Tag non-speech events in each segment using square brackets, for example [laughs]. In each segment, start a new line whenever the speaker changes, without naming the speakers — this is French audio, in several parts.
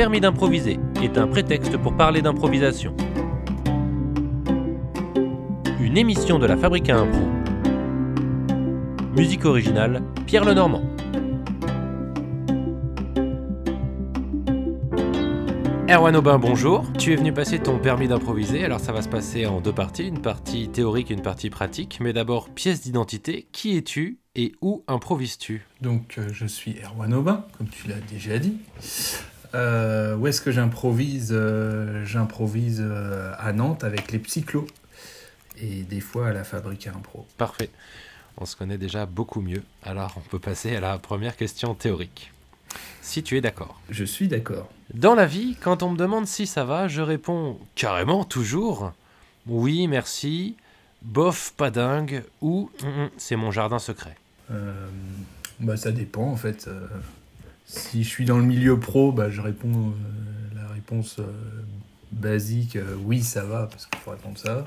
permis d'improviser est un prétexte pour parler d'improvisation. Une émission de la Fabrique à Impro. Musique originale, Pierre Lenormand. Erwan Aubin, bonjour. Tu es venu passer ton permis d'improviser, alors ça va se passer en deux parties, une partie théorique et une partie pratique. Mais d'abord, pièce d'identité, qui es-tu et où improvises-tu?
Donc, euh, je suis Erwan Aubin, comme tu l'as déjà dit. Euh, où est-ce que j'improvise Euh, J'improvise euh, à Nantes avec les Psychlos et des fois à la Fabrique à Impro.
Parfait. On se connaît déjà beaucoup mieux, alors on peut passer à la première question théorique. Si tu es d'accord.
Je suis d'accord.
Dans la vie, quand on me demande si ça va, je réponds carrément toujours oui, merci, bof, pas dingue, ou Hum, hum, c'est mon jardin secret.
Bah, ça dépend en fait. Si je suis dans le milieu pro, bah, je réponds euh, la réponse euh, basique euh, oui, ça va, parce qu'il faut répondre ça.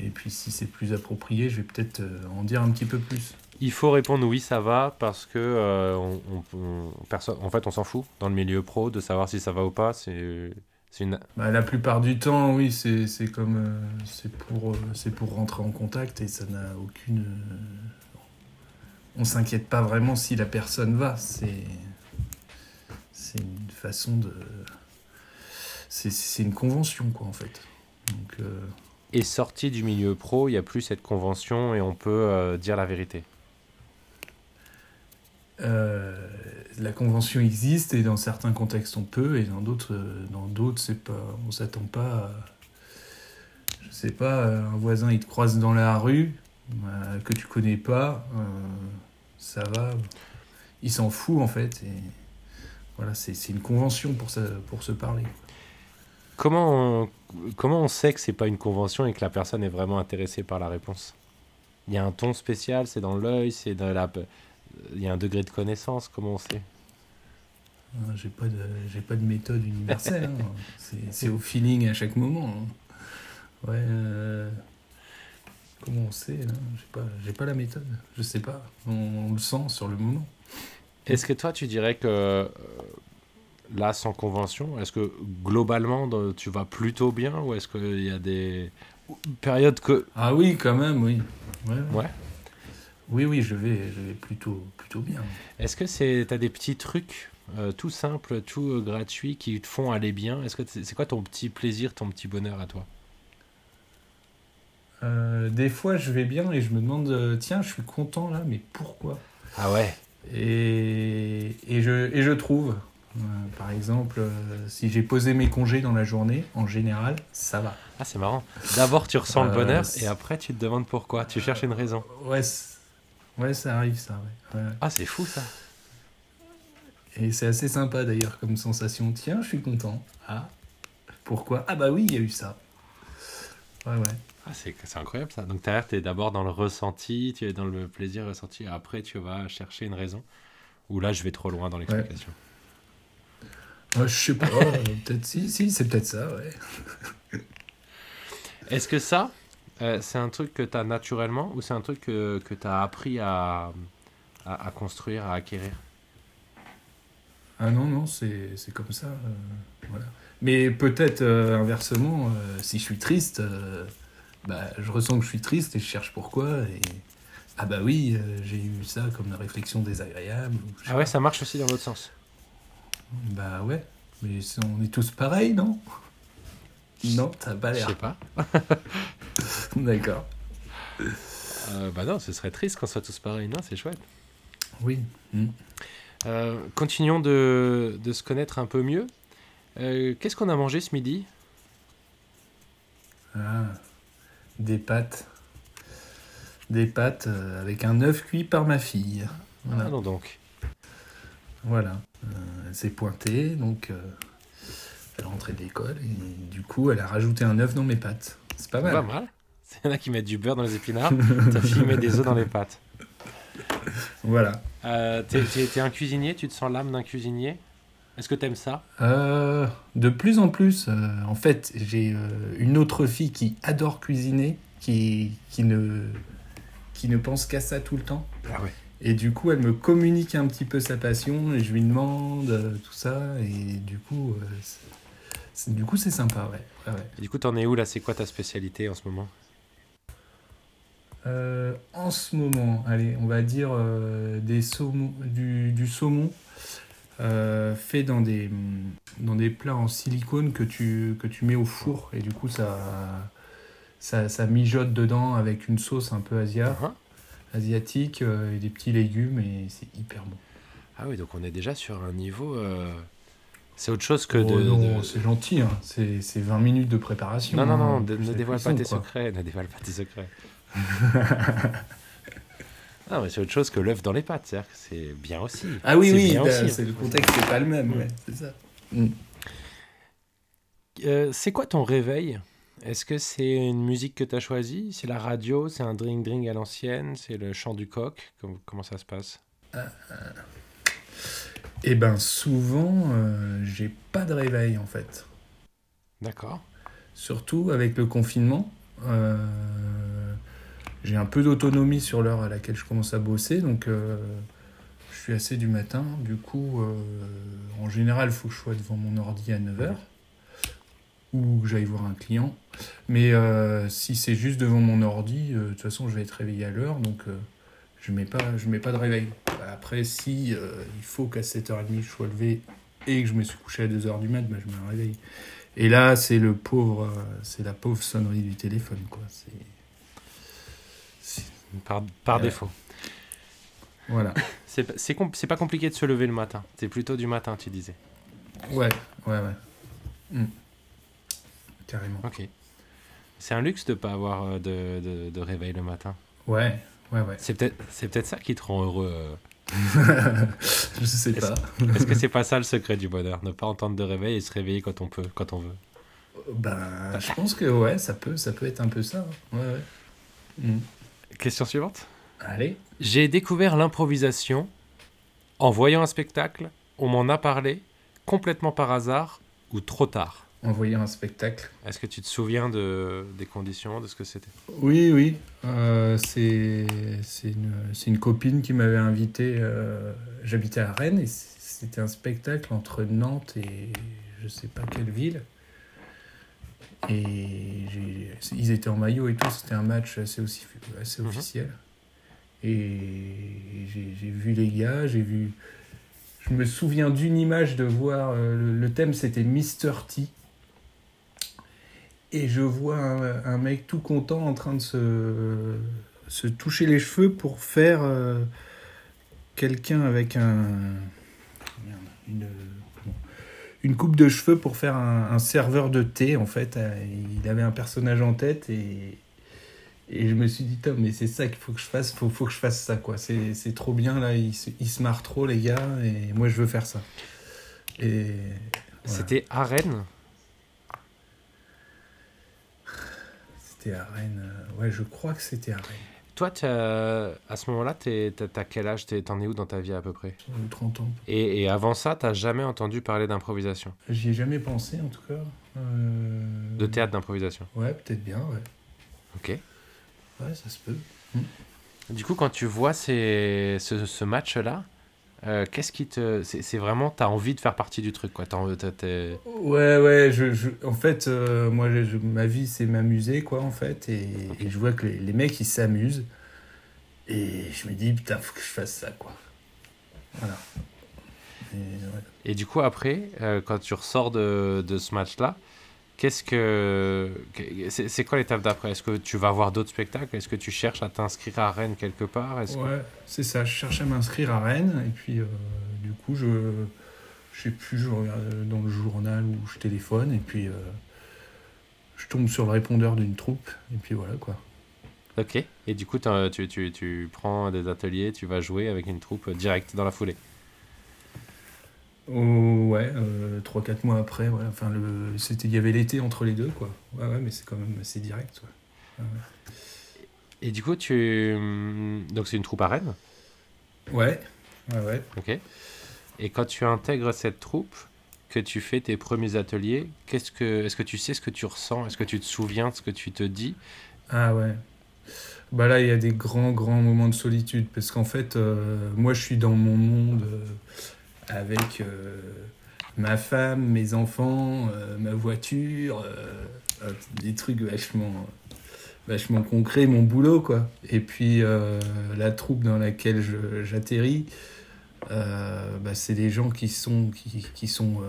Et puis si c'est plus approprié, je vais peut-être en dire un petit peu plus.
Il faut répondre oui, ça va, parce que on, on- on- perso- en fait, on s'en fout dans le milieu pro de savoir si ça va ou pas. C'est une.
Bah, la plupart du temps, oui, c'est comme c'est pour c'est pour rentrer en contact et ça n'a aucune. On s'inquiète pas vraiment si la personne va. C'est c'est une façon de. C'est une convention quoi en fait. Donc euh,
Et sorti du milieu pro, il n'y a plus cette convention et on peut euh, dire la vérité.
euh, la convention existe et dans certains contextes on peut et dans d'autres dans d'autres c'est pas on s'attend pas. À, je sais pas, un voisin il te croise dans la rue euh, que tu connais pas, euh, ça va, il s'en fout en fait et voilà c'est une convention pour ça pour se parler.
Comment on, comment on sait que c'est pas une convention et que la personne est vraiment intéressée par la réponse? Il y a un ton spécial, c'est dans l'œil, c'est dans la. Il y a un degré de connaissance, comment on sait?
Euh, J'ai pas de j'ai pas de méthode [laughs] universelle, hein. c'est c'est au feeling à chaque moment. hein. Ouais. euh, Comment on sait là J'ai pas j'ai pas la méthode, je sais pas. On, on le sent sur le moment.
Est-ce que toi tu dirais que euh, là sans convention, est-ce que globalement tu vas plutôt bien ou est-ce qu'il y a des périodes que.
Ah oui, quand même, oui. Ouais. ouais.
Ouais.
Oui, oui, je vais, je vais plutôt, plutôt bien.
Est-ce que c'est t'as des petits trucs euh, tout simples, tout euh, gratuits qui te font aller bien? Est-ce que c'est quoi ton petit plaisir, ton petit bonheur à toi?
Euh, des fois, je vais bien et je me demande, euh, tiens, je suis content là, mais pourquoi?
Ah ouais.
et, et, je, et je trouve, euh, par exemple, euh, si j'ai posé mes congés dans la journée, en général, ça va.
Ah c'est marrant. D'abord tu ressens le bonheur et après tu te demandes pourquoi. Tu cherches une raison.
Ouais, ouais ça arrive, ça. Ouais. Ouais.
Ah c'est fou ça.
Et c'est assez sympa d'ailleurs comme sensation. Tiens, je suis content. Ah, pourquoi? Ah bah oui, il y a eu ça. Ouais, ouais.
Ah, c'est incroyable ça. Donc derrière, tu es d'abord dans le ressenti, tu es dans le plaisir ressenti, et après tu vas chercher une raison. Ou là, je vais trop loin dans l'explication.
Ouais, je sais pas, euh, peut-être si, si, c'est peut-être ça, ouais. [laughs]
Est-ce que ça, euh, c'est un truc que tu as naturellement ou c'est un truc que, que tu as appris à, à, à construire, à acquérir?
Ah non, non, c'est c'est comme ça. euh, voilà. Mais peut-être euh, inversement, euh, si je suis triste, euh, bah, je ressens que je suis triste et je cherche pourquoi. Et... Ah bah oui, j'ai eu ça comme une réflexion désagréable. ou je sais
Ah ouais,
pas.
ça marche aussi dans l'autre sens.
Bah ouais, mais c'est- on est tous pareils, non? Non, t'as pas
Je
l'air.
sais pas. [laughs]
D'accord.
Euh, bah non, ce serait triste qu'on soit tous pareils. Non, c'est chouette.
Oui. Hmm.
Euh, continuons de, de se connaître un peu mieux. Euh, Qu'est-ce qu'on a mangé ce midi
Ah, des pâtes. Des pâtes euh, avec un œuf cuit par ma fille. Voilà.
Ah donc.
Voilà. Euh, elle s'est pointée, donc euh, elle est rentrée de l'école et du coup elle a rajouté un œuf dans mes pâtes. C'est pas mal.
Pas mal. Il y en a qui mettent du beurre dans les épinards. Ta fille met des œufs dans les pâtes.
Voilà.
Euh, t'es un cuisinier, tu te sens l'âme d'un cuisinier? Est-ce que t'aimes ça?
Euh, de plus en plus, euh, en fait, j'ai euh, une autre fille qui adore cuisiner, qui, qui, ne, qui ne pense qu'à ça tout le temps.
Ah ouais.
Et du coup, elle me communique un petit peu sa passion et je lui demande euh, tout ça. Et du coup, euh, c'est- du coup, c'est sympa, ouais.
Et du coup, t'en es où là? C'est quoi ta spécialité en ce moment?
Euh, en ce moment, allez, on va dire euh, des saumons, du, du saumon euh, fait dans des, dans des plats en silicone que tu, que tu mets au four. Et du coup, ça, ça, ça mijote dedans avec une sauce un peu asia,
Hein
asiatique euh, et des petits légumes. Et c'est hyper bon.
Ah oui, donc on est déjà sur un niveau. euh, C'est autre chose que
Oh
de.
non,
de-
c'est gentil, hein. c'est c'est 20 minutes de préparation.
Non, non, non,
hein,
de-
plus
ne
la
dévoile pas
cuisson,
tes
quoi.
secrets, ne dévoile pas tes secrets. [laughs] non, mais c'est autre chose que l'œuf dans les pâtes, c'est-à-dire que c'est bien aussi.
Ah oui, oui, bah, c'est le contexte, c'est pas le même,
Mm.
ouais, c'est ça.
Euh, c'est quoi ton réveil? Est-ce que c'est une musique que tu as choisie? C'est la radio C'est un drink-drink à l'ancienne C'est le chant du coq? Comment, comment ça se passe?
Eh ben souvent, euh, j'ai pas de réveil en fait.
D'accord.
Surtout avec le confinement. euh, j'ai un peu d'autonomie sur l'heure à laquelle je commence à bosser, donc euh, je suis assez du matin. Du coup, euh, en général, il faut que je sois devant mon ordi à 9h ou que j'aille voir un client. Mais euh, si c'est juste devant mon ordi, de toute façon, je vais être réveillé à l'heure, donc je mets pas, mets pas de réveil. Après, si il faut qu'à 7h30 je sois levé et que je me suis couché à 2h du mat, bah, je mets un réveil. Et là, c'est le pauvre, c'est la pauvre sonnerie du téléphone, quoi.
Par, par
Ouais.
défaut.
voilà.
C'est pas- c'est compl- c'est pas compliqué de se lever le matin. C'est plutôt du matin, tu disais.
Ouais, ouais, ouais. Mm. Carrément.
Ok. C'est un luxe de pas avoir euh, de, de- de réveil le matin.
Ouais, ouais, ouais.
C'est peut-être c'est peut-être ça qui te rend heureux. euh. [laughs]
je sais
Est-ce-
pas.
Est-ce que [laughs] c'est pas ça le secret du bonheur Ne pas entendre de réveil et se réveiller quand on peut, quand on veut?
Ben, je pense que ouais, ça peut, ça peut être un peu ça. hein. Ouais, ouais. Mm.
Question suivante.
Allez.
J'ai découvert l'improvisation en voyant un spectacle, on m'en a parlé, complètement par hasard ou trop tard.
En voyant un spectacle.
Est-ce que tu te souviens de, des conditions, de ce que c'était?
Oui, oui. Euh, c'est c'est une, copine qui m'avait invité. euh, J'habitais à Rennes et c'était un spectacle entre Nantes et je sais pas quelle ville. Et j'ai- ils étaient en maillot et tout. C'était un match assez, aussi, assez
Mhm.
officiel. Et j'ai vu les gars, j'ai vu. Je me souviens d'une image de voir. euh, le, le thème c'était Mr. T. Et je vois un, un mec tout content en train de se, se toucher les cheveux pour faire euh, quelqu'un avec un. merde, une, une coupe de cheveux pour faire un, un serveur de thé en fait. Euh, Il avait un personnage en tête et, et je me suis dit, Tom, mais c'est ça qu'il faut que je fasse, faut, faut que je fasse ça quoi. C'est trop bien là, ils se, marrent trop les gars et moi je veux faire ça. Et. voilà.
C'était à Rennes
C'était à Rennes. euh, Ouais, je crois que c'était à Rennes.
Toi, à ce moment-là, t'as quel âge? T'en es où dans ta vie à peu près?
Sur les 30 ans.
et, et avant ça, t'as jamais entendu parler d'improvisation?
J'y ai jamais pensé en tout cas. Euh,
De théâtre d'improvisation?
Ouais, peut-être bien, ouais.
Ok.
Ouais, ça se peut.
Du coup, quand tu vois ces, ce, ce match-là, euh, qu'est-ce qui te. C'est vraiment. T'as envie de faire partie du truc, quoi. T'es-
Ouais, ouais, je, je- en fait, euh, moi, je- ma vie, c'est m'amuser, quoi, en fait. Et, et je vois que les, les mecs, ils s'amusent. Et je me dis, putain, faut que je fasse ça, quoi. Voilà. Et, ouais.
Et du coup, après, euh, quand tu ressors de, de ce match-là, qu'est-ce que. C'est quoi l'étape d'après? Est-ce que tu vas voir d'autres spectacles? Est-ce que tu cherches à t'inscrire à Rennes quelque part? Que-
Ouais, c'est ça. Je cherchais à m'inscrire à Rennes. Et puis, euh, du coup, je, je sais plus, je regarde dans le journal ou je téléphone. Et puis, euh, je tombe sur le répondeur d'une troupe. Et puis voilà, quoi.
Ok. Et du coup, tu, tu, tu prends des ateliers, tu vas jouer avec une troupe euh, direct dans la foulée?
Oh, ouais, euh, 3-4 mois après, ouais. Enfin, le, c'était, il y avait l'été entre les deux, quoi. Ouais, ouais, mais c'est quand même assez direct, ouais.
Et du coup, tu. hum, Donc, c'est une troupe à Rennes?
Ouais, ouais, ouais.
Ok. Et quand tu intègres cette troupe, que tu fais tes premiers ateliers, qu'est-ce que, est-ce que tu sais ce que tu ressens? Est-ce que tu te souviens de ce que tu te dis?
Ah ouais. Bah là, il y a des grands, grands moments de solitude. Parce qu'en fait, euh, moi, je suis dans mon monde euh, avec euh, ma femme, mes enfants, euh, ma voiture, euh, des trucs vachement, vachement concrets, mon boulot, quoi. Et puis, la troupe dans laquelle j'atterris, bah, c'est des gens qui sont, qui, sont,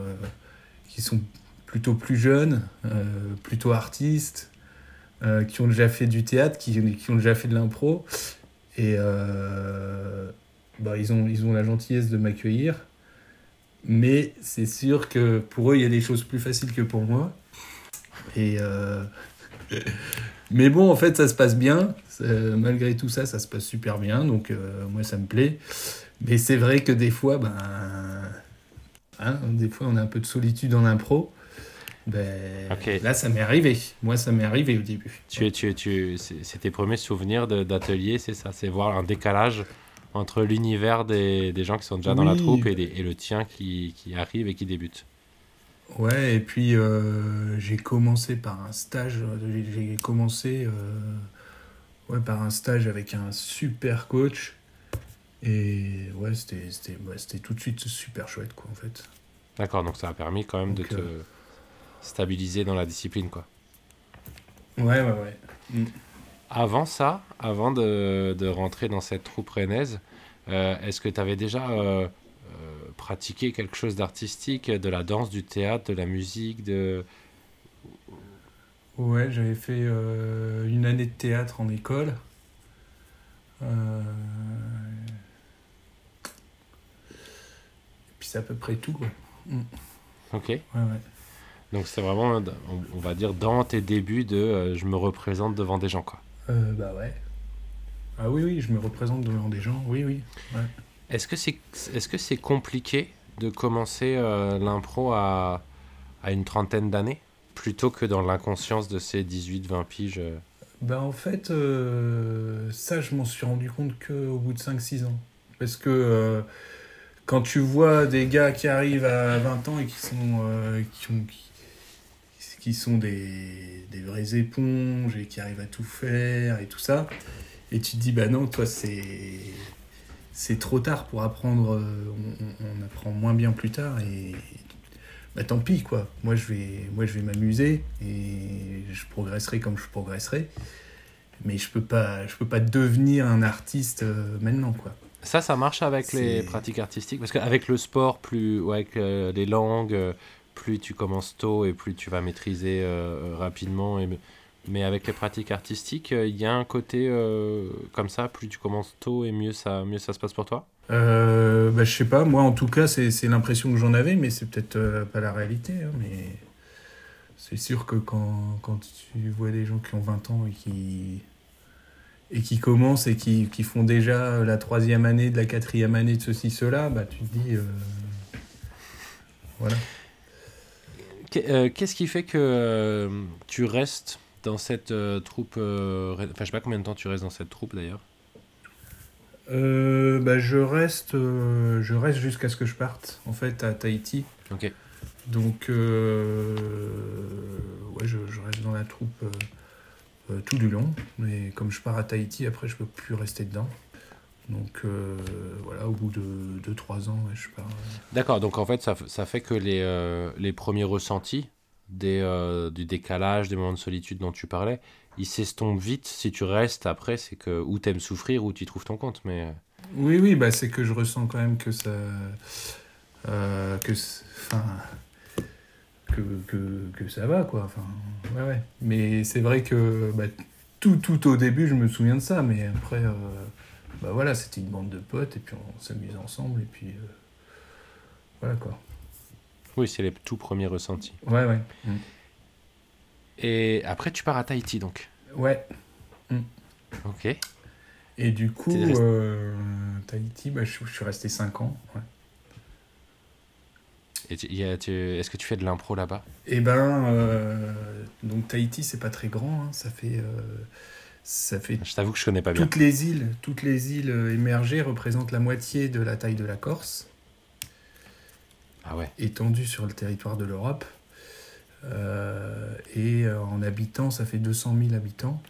qui sont plutôt plus jeunes, plutôt artistes, qui ont déjà fait du théâtre, qui, qui ont déjà fait de l'impro. Et bah, ils, ont, ils ont la gentillesse de m'accueillir. Mais c'est sûr que pour eux, il y a des choses plus faciles que pour moi. Et euh, [laughs] Mais bon, en fait, ça se passe bien. Malgré tout ça, ça se passe super bien. Donc, euh, moi, ça me plaît. Mais c'est vrai que des fois, ben, hein, des fois, on a un peu de solitude en impro. Ben. Là, ça m'est arrivé. Moi, ça m'est arrivé au début.
Tu, tu, tu, c'est tes premiers souvenirs d'atelier, c'est ça? C'est voir un décalage entre l'univers des, des gens qui sont déjà dans la troupe et, des- et le tien qui, qui arrive et qui débute.
Ouais, et puis euh, j'ai commencé par un stage. J'ai commencé euh, ouais, par un stage avec un super coach. Et ouais, c'était c'était- ouais, c'était tout de suite super chouette, quoi, en fait.
D'accord, donc ça a permis quand même
Donc,
de te
euh,
stabiliser dans la discipline, quoi.
Ouais, ouais, ouais.
Avant ça, avant de, de rentrer dans cette troupe rennaise, euh, est-ce que tu avais déjà euh, euh, pratiqué quelque chose d'artistique, de la danse, du théâtre, de la musique, de...
Ouais, j'avais fait euh, une année de théâtre en école. Et puis c'est à peu près tout, quoi.
Ok.
Ouais, ouais.
Donc c'est vraiment, on, va dire, dans tes débuts de je me représente devant des gens, quoi.
Euh, bah ouais. Ah oui, oui, je me représente devant des gens, oui, oui.
Est-ce que c'est est -ce c'est compliqué de commencer euh, l'impro à, à une trentaine d'années plutôt que dans l'inconscience de ces 18-20 piges euh?
Bah en fait, euh, ça je m'en suis rendu compte qu'au bout de 5-6 ans. Parce que euh, quand tu vois des gars qui arrivent à 20 ans et qui sont, qui ont, qui, qui sont des, des vraies éponges et qui arrivent à tout faire et tout ça, et tu te dis bah non, toi c'est c'est trop tard pour apprendre, euh, on, apprend moins bien plus tard et bah tant pis quoi. Moi je vais, moi je vais m'amuser et je progresserai comme je progresserai. Mais je peux pas, je peux pas devenir un artiste euh, maintenant quoi.
Ça, ça marche avec les pratiques artistiques? Parce qu'avec le sport, plus, ou avec euh, les langues, plus tu commences tôt et plus tu vas maîtriser euh, rapidement. Et, mais avec les pratiques artistiques, euh, il y a un côté euh, comme ça, plus tu commences tôt et mieux ça, mieux ça se passe pour toi?
Euh, bah, je sais pas, moi en tout cas c'est l'impression que j'en avais, mais c'est peut-être euh, pas la réalité. hein, mais c'est sûr que quand, quand tu vois des gens qui ont 20 ans et qui, et qui commencent et qui, qui font déjà la troisième année, de la quatrième année de ceci, cela, bah tu te dis... euh, Voilà.
Euh, Qu'est-ce qui fait que euh, tu restes dans cette euh, troupe Enfin, je sais pas combien de temps tu restes dans cette troupe d'ailleurs.
Euh, bah, je reste, euh, je reste jusqu'à ce que je parte, en fait, à Tahiti.
Ok.
Donc, euh, ouais, je, je reste dans la troupe tout du long. Mais comme je pars à Tahiti, après, je peux plus rester dedans. Donc, euh, voilà, au bout de 2-3 ans, ouais, je pars. euh.
D'accord, donc en fait, ça, ça fait que les, euh, les premiers ressentis des, euh, du décalage, des moments de solitude dont tu parlais, ils s'estompent vite. Si tu restes après, c'est que ou t'aimes souffrir ou tu trouves ton compte. Mais
Oui, oui, bah, c'est que je ressens quand même que ça. que. Enfin. Que, que, que ça va, quoi. Enfin, ouais, ouais. Mais c'est vrai que bah, tout, tout au début, je me souviens de ça. Mais après, bah voilà, c'était une bande de potes et puis on s'amusait ensemble. Et puis. euh, voilà, quoi.
oui, c'est les tout premiers ressentis.
Ouais, ouais.
Et après, tu pars à Tahiti, donc.
Ouais.
Ok.
Et du coup,
resté-
euh, Tahiti, bah, je, je suis resté 5 ans. Ouais.
Et tu- y a- tu- est-ce que tu fais de l'impro là-bas?
Eh ben, euh, donc Tahiti, c'est pas très grand. hein. Ça fait. Ça fait
Je t'avoue que je connais pas bien.
Toutes les îles, toutes les îles euh, émergées représentent la moitié de la taille de la Corse,
Ah ouais.
étendue sur le territoire de l'Europe. Euh, et euh, en habitants, ça fait 200 000 habitants.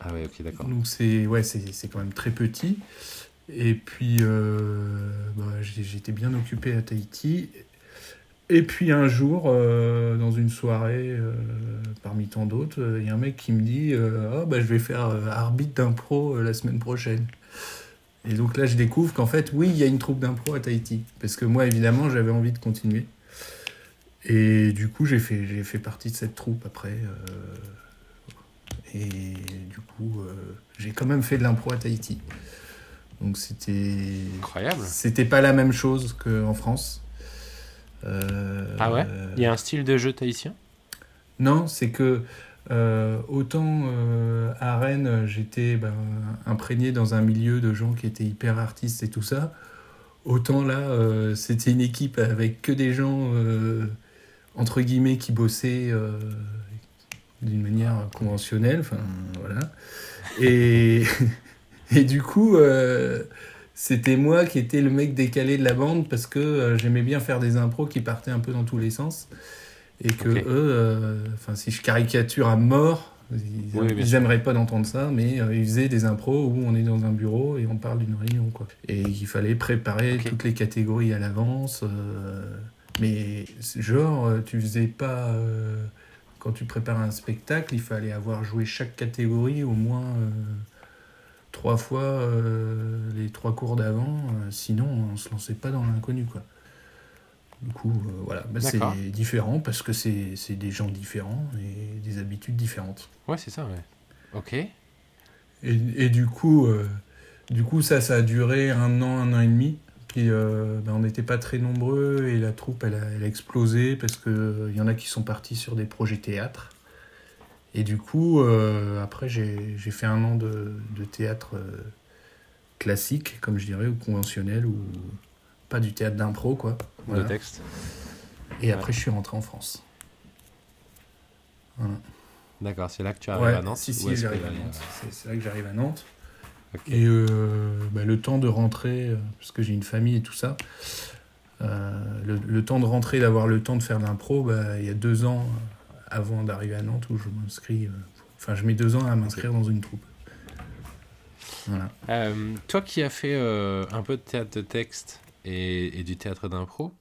Ah ouais, ok, d'accord.
Donc c'est ouais, quand même très petit. Et puis euh, bah, j'étais bien occupé à Tahiti. Et puis un jour, euh, dans une soirée, euh, parmi tant d'autres, euh, il y a un mec qui me dit Ah, bah, je vais faire arbitre d'impro la semaine prochaine. Et donc là, je découvre qu'en fait, oui, il y a une troupe d'impro à Tahiti. Parce que moi, évidemment, j'avais envie de continuer. Et du coup, j'ai fait, j'ai fait partie de cette troupe après. et du coup, j'ai quand même fait de l'impro à Tahiti. Donc c'était.
Incroyable.
C'était pas la même chose qu'en France. Euh,
Ah ouais? Il y a un style de jeu tahitien?
Non, c'est que euh, autant euh, à Rennes, j'étais ben, imprégné dans un milieu de gens qui étaient hyper artistes et tout ça. Autant là, euh, c'était une équipe avec que des gens, entre guillemets, qui bossaient d'une manière conventionnelle. Enfin, voilà. Et, [laughs] et du coup, c'était moi qui étais le mec décalé de la bande parce que euh, j'aimais bien faire des impros qui partaient un peu dans tous les sens. Et que eux, euh, enfin, si je caricature à mort, ils,
Oui, bien
ils
sûr.
aimeraient pas d'entendre ça, mais euh, ils faisaient des impros où on est dans un bureau et on parle d'une réunion, quoi. Et il fallait préparer toutes les catégories à l'avance. mais genre, tu faisais pas. quand tu prépares un spectacle, il fallait avoir joué chaque catégorie au moins trois fois euh, les trois cours d'avant. euh, sinon, on se lançait pas dans l'inconnu, quoi. Du coup, euh, voilà, Bah, c'est différent parce que c'est des gens différents et des habitudes différentes.
Ouais, c'est ça, ouais. Ok.
Et, et du coup, du coup, ça, ça a duré un an, un an et demi. Puis ben, on n'était pas très nombreux et la troupe, elle a, elle a explosé parce qu'il y en a qui sont partis sur des projets théâtre. Et du coup, euh, après, j'ai fait un an de, de théâtre euh, classique, comme je dirais, ou conventionnel, ou pas du théâtre d'impro, quoi. Voilà.
Le texte.
Et après, je suis rentré en France. Voilà.
D'accord, c'est là que tu arrives
Ouais,
à Nantes
si, si, j'arrive à Nantes. C'est- là que j'arrive à Nantes. Et euh, bah, le temps de rentrer, parce que j'ai une famille et tout ça, le, le temps de rentrer, d'avoir le temps de faire de l'impro, bah, il y a deux ans avant d'arriver à Nantes où je m'inscris. euh, Enfin, je mets deux ans à m'inscrire dans une troupe. Voilà.
Euh, toi qui as fait euh, un peu de théâtre de texte et, et du théâtre d'impro,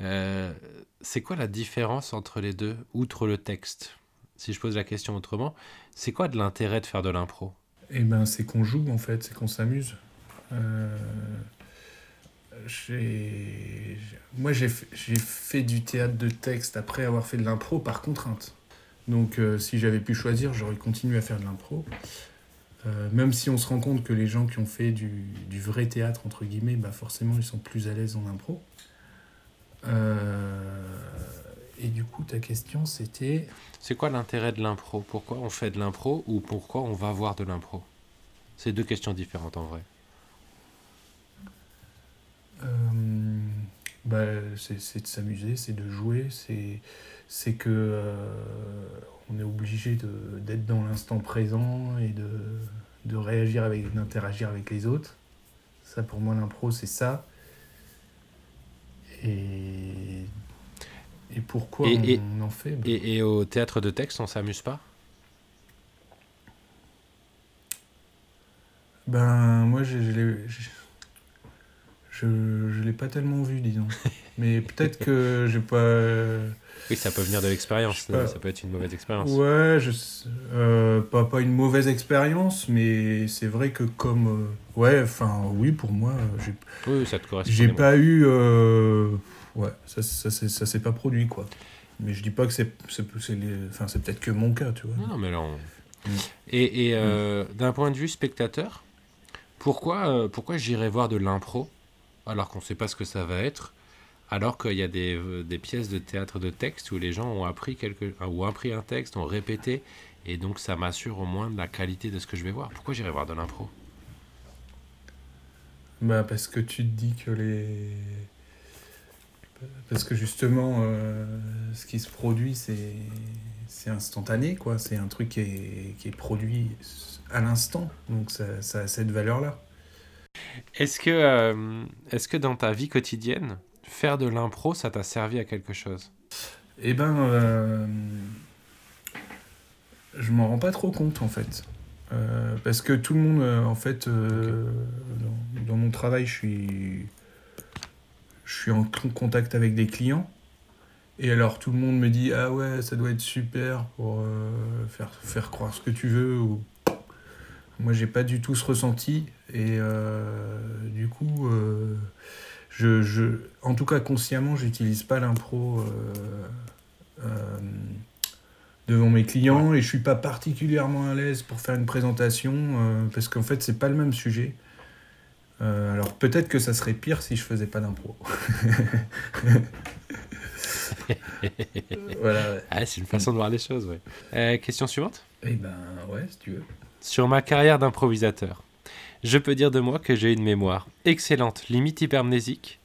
euh, c'est quoi la différence entre les deux, outre le texte? Si je pose la question autrement, c'est quoi de l'intérêt de faire de l'impro?
Et ben, c'est qu'on joue en fait, c'est qu'on s'amuse. Moi, j'ai fait du théâtre de texte après avoir fait de l'impro par contrainte. Donc, euh, si j'avais pu choisir, j'aurais continué à faire de l'impro. Euh, même si on se rend compte que les gens qui ont fait du, du vrai théâtre, entre guillemets, bah forcément, ils sont plus à l'aise en impro. Euh, et du coup, ta question, c'était...
C'est quoi l'intérêt de l'impro? Pourquoi on fait de l'impro ou pourquoi on va voir de l'impro? C'est deux questions différentes en vrai.
Euh, bah, c'est de s'amuser, c'est de jouer, c'est que euh, on est obligé de- d'être dans l'instant présent et de, de réagir avec, d'interagir avec les autres. Ça, pour moi, l'impro, c'est ça. Et, et pourquoi
Et-
on,
et-
on en fait? bah,
Et, au théâtre de texte, on s'amuse pas?
Ben, moi, je, je je l'ai pas tellement vu, disons. Mais peut-être que j'ai pas.
Oui, ça peut venir de l'expérience,
pas.
ça peut être une mauvaise expérience.
Ouais, je, euh, pas, pas une mauvaise expérience, mais c'est vrai que comme. euh, ouais, enfin, oui, pour moi, euh, j'ai,
Oui, oui, ça te correspond.
j'ai pas eu. euh, ouais, ça, ça, s'est- ça s'est pas produit, quoi. Mais je dis pas que c'est. c'est, c'est les- enfin, c'est peut-être que mon cas, tu vois.
Non, mais là, on-
Mm.
Et, et, euh, d'un point de vue spectateur, pourquoi, euh, pourquoi j'irais voir de l'impro? Alors qu'on ne sait pas ce que ça va être, alors qu'il y a des, pièces de théâtre de texte où les gens ont appris, quelque, euh, appris un texte, ont répété, et donc ça m'assure au moins de la qualité de ce que je vais voir. Pourquoi j'irais voir de l'impro?
Bah parce que tu te dis que les... Parce que justement, euh, ce qui se produit, c'est instantané, quoi. C'est un truc qui est, qui est produit à l'instant. Donc ça, ça a cette valeur-là.
Est-ce que, euh, est-ce que dans ta vie quotidienne, faire de l'impro, ça t'a servi à quelque chose?
Eh ben, euh, je m'en rends pas trop compte, en fait. Euh, parce que tout le monde, en fait, dans, dans mon travail, je suis, je suis en con- contact avec des clients. Et alors tout le monde me dit ah ouais ça doit être super pour faire faire croire ce que tu veux ou moi j'ai pas du tout ce ressenti et euh, du coup euh, je, je en tout cas consciemment j'utilise pas l'impro euh, devant mes clients et je suis pas particulièrement à l'aise pour faire une présentation parce qu'en fait c'est pas le même sujet alors peut-être que ça serait pire si je faisais pas d'impro [laughs] [laughs] voilà ouais.
Ah, c'est une façon de voir les choses, ouais. Question suivante?
Eh ben ouais, si tu veux.
Sur ma carrière d'improvisateur, je peux dire de moi que j'ai une mémoire excellente, limite hypermnésique,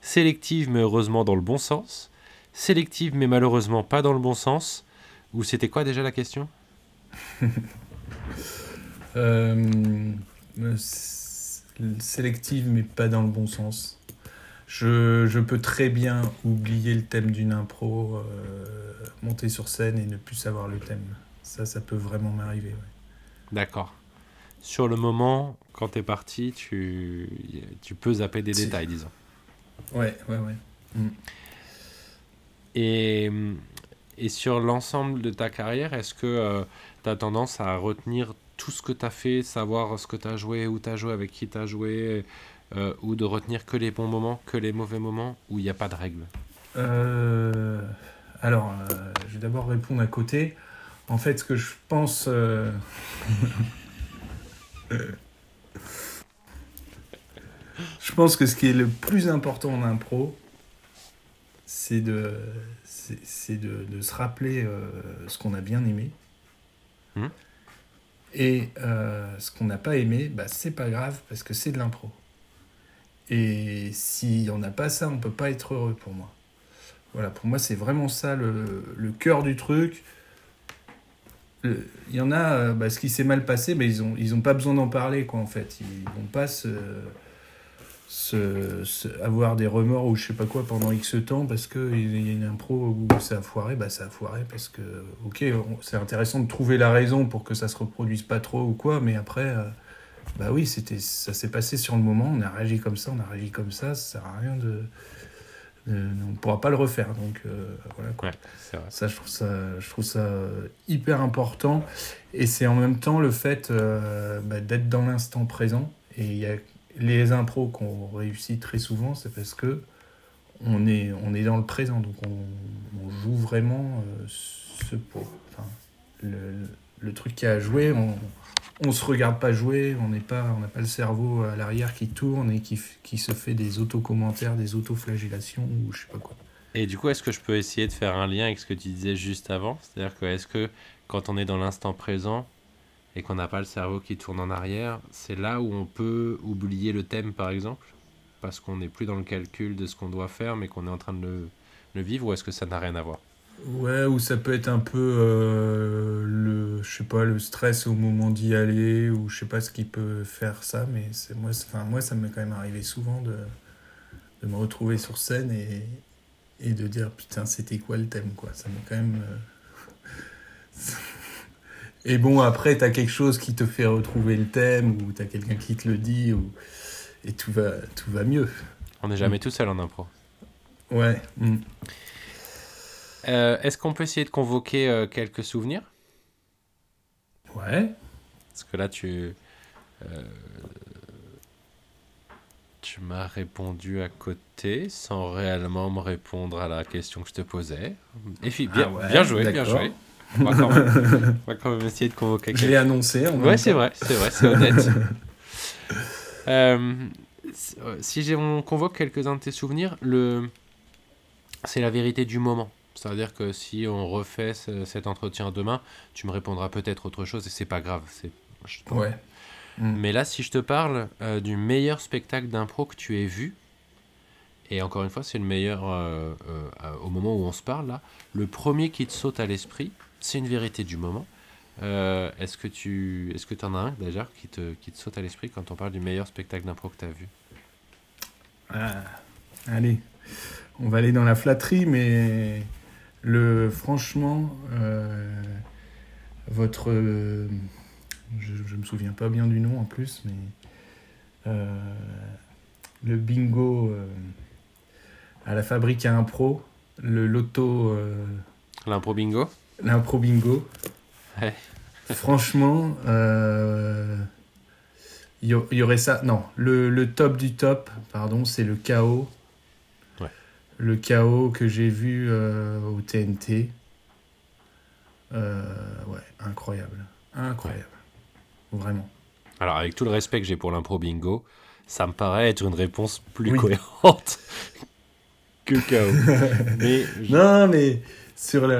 sélective mais heureusement dans le bon sens, sélective mais malheureusement pas dans le bon sens, ou c'était quoi déjà la question? [laughs]
Euh, euh, sélective, mais pas dans le bon sens. Je, peux très bien oublier le thème d'une impro, euh, monter sur scène et ne plus savoir le thème. Ça, ça peut vraiment m'arriver.
D'accord. Sur le moment, quand t'es parti, tu, tu peux zapper des détails, disons.
Ouais, ouais, ouais.
Et, et sur l'ensemble de ta carrière, est-ce que tu as tendance à retenir tout ce que tu as fait, savoir ce que tu as joué, où tu as joué, avec qui tu as joué, euh, ou de retenir que les bons moments, que les mauvais moments, où il n'y a pas de règle
Euh, alors, euh, je vais d'abord répondre à côté. En fait, ce que je pense. euh, [laughs] je pense que ce qui est le plus important en impro, c'est de, c'est, c'est de, de se rappeler euh, ce qu'on a bien aimé.
Mhm.
Et euh, ce qu'on n'a pas aimé, bah, c'est pas grave parce que c'est de l'impro. Et si on n'a pas ça, on peut pas être heureux pour moi. Voilà, pour moi, c'est vraiment ça le, le cœur du truc. Le- Il y en a, euh, bah, ce qui s'est mal passé, mais ils n'ont ils ont pas besoin d'en parler, quoi, en fait. Ils vont pas se, se- se- avoir des remords ou je sais pas quoi pendant X temps parce qu'il y a une impro où ça a foiré, bah ça a foiré parce que, ok, c'est intéressant de trouver la raison pour que ça se reproduise pas trop ou quoi, mais après, euh, bah oui, c'était, ça s'est passé sur le moment, on a réagi comme ça, on a réagi comme ça, ça sert à rien de. De- on ne pourra pas le refaire, donc euh, voilà quoi.
Ouais.
Ça, je trouve ça, je trouve ça euh, hyper important. Et c'est en même temps le fait euh, bah, d'être dans l'instant présent. Et il y a les impros qu'on réussit très souvent, c'est parce que on est, on est dans le présent. Donc on, on joue vraiment euh, ce pour, enfin, le, le truc qui a à jouer. On, on se regarde pas jouer, on n'est pas, on n'a pas le cerveau à l'arrière qui tourne et qui, qui se fait des auto-commentaires, des auto-flagellations ou je sais pas quoi.
Et du coup, est-ce que je peux essayer de faire un lien avec ce que tu disais juste avant? C'est-à-dire que est-ce que quand on est dans l'instant présent et qu'on n'a pas le cerveau qui tourne en arrière, c'est là où on peut oublier le thème par exemple? Parce qu'on n'est plus dans le calcul de ce qu'on doit faire mais qu'on est en train de le, le vivre ou est-ce que ça n'a rien à voir?
Ouais, ou ça peut être un peu euh, le, je sais pas, le stress au moment d'y aller, ou je sais pas ce qui peut faire ça, mais c'est moi, enfin moi, ça m'est quand même arrivé souvent de, de me retrouver sur scène et, et de dire putain, c'était quoi le thème, quoi. Ça m'est quand même. euh, [laughs] Et bon, après, t'as quelque chose qui te fait retrouver le thème, ou t'as quelqu'un qui te le dit, ou... et tout va, tout va mieux.
On n'est jamais tout seul en impro.
Ouais. mm.
Euh, est-ce qu'on peut essayer de convoquer euh, quelques souvenirs?
Ouais.
Parce que là, tu. euh, tu m'as répondu à côté sans réellement me répondre à la question que je te posais. Et puis, bien,
Ah ouais,
bien joué, bien joué. On va, quand même, [laughs] on va quand même essayer de convoquer
Je l'ai
quelqu'un.
annoncé. en
Ouais, c'est vrai, c'est vrai, c'est honnête. [laughs] Euh, si- on convoque quelques-uns de tes souvenirs, le... c'est la vérité du moment. C'est-à-dire que si on refait ce- cet entretien demain, tu me répondras peut-être autre chose et c'est pas grave. C'est... je-
Ouais. Mm.
Mais là, si je te parle euh, du meilleur spectacle d'impro que tu aies vu, et encore une fois, c'est le meilleur euh, euh, au moment où on se parle là, le premier qui te saute à l'esprit, c'est une vérité du moment. Est-ce que tu est-ce que en as un déjà qui te, qui te saute à l'esprit quand on parle du meilleur spectacle d'impro que tu as vu?
Ah, allez, on va aller dans la flatterie, mais le franchement, euh, votre, euh, je, je me souviens pas bien du nom en plus, mais euh, le bingo euh, à la fabrique à impro, le loto,
L'impro bingo
l'impro bingo.
Ouais. [laughs]
Franchement, il y, y aurait ça. Non, le, le top du top, pardon, c'est le chaos.
Ouais.
Le chaos que j'ai vu euh, au TNT. Euh, ouais, incroyable. Incroyable. Vraiment.
Alors, avec tout le respect que j'ai pour l'impro bingo, ça me paraît être une réponse plus
Oui.
cohérente [laughs] que. [laughs] Mais je-
Non, mais sur la.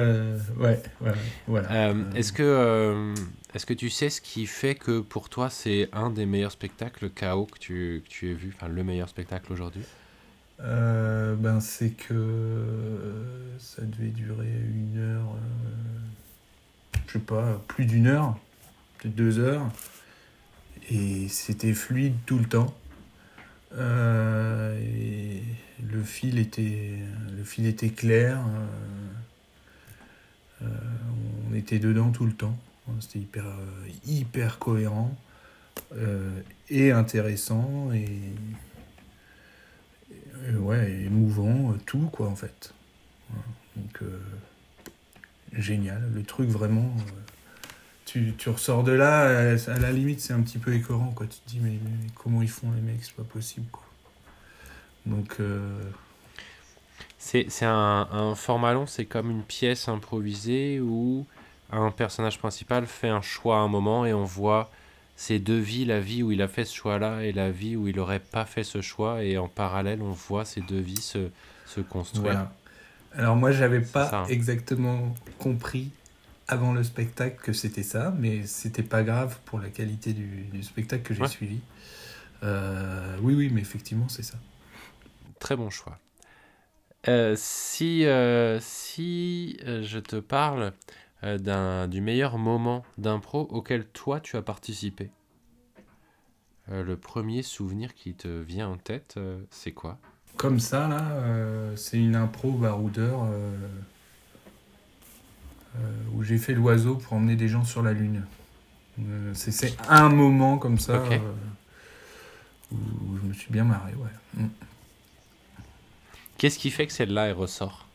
Ouais, voilà. voilà.
Euh, est-ce que est-ce que tu sais ce qui fait que pour toi c'est un des meilleurs spectacles KO que tu, que tu aies vu, enfin le meilleur spectacle aujourd'hui?
Euh, ben, c'est que euh, ça devait durer une heure, euh, je sais pas, plus d'une heure, peut-être deux heures, et c'était fluide tout le temps. Euh, et le fil était, clair. on était dedans tout le temps. C'était hyper, hyper cohérent et intéressant ouais, émouvant, euh, tout quoi en fait. Donc euh, génial, le truc vraiment. euh, tu, tu ressors de là, euh, à la limite c'est un petit peu écœurant quoi. Tu te dis mais, comment ils font les mecs, c'est pas possible quoi. Donc euh,
C'est c'est un, un format long, c'est comme une pièce improvisée où un personnage principal fait un choix à un moment et on voit ces deux vies, la vie où il a fait ce choix-là et la vie où il n'aurait pas fait ce choix et en parallèle on voit ces deux vies se, se construire.
voilà. Alors moi j'avais pas
ça.
exactement compris avant le spectacle que c'était ça, mais c'était pas grave pour la qualité du, du spectacle que j'ai
Ouais.
suivi. Euh, oui oui mais effectivement c'est ça.
Très bon choix. Euh, si euh, si je te parle euh, d'un du meilleur moment d'impro auquel toi tu as participé, euh, le premier souvenir qui te vient en tête, euh, c'est quoi?
Comme ça, là, euh, c'est une impro baroudeur où j'ai fait l'oiseau pour emmener des gens sur la Lune. C'est, un moment comme ça où je me suis bien marré, ouais. Mm.
Qu'est-ce qui fait que celle-là elle ressort?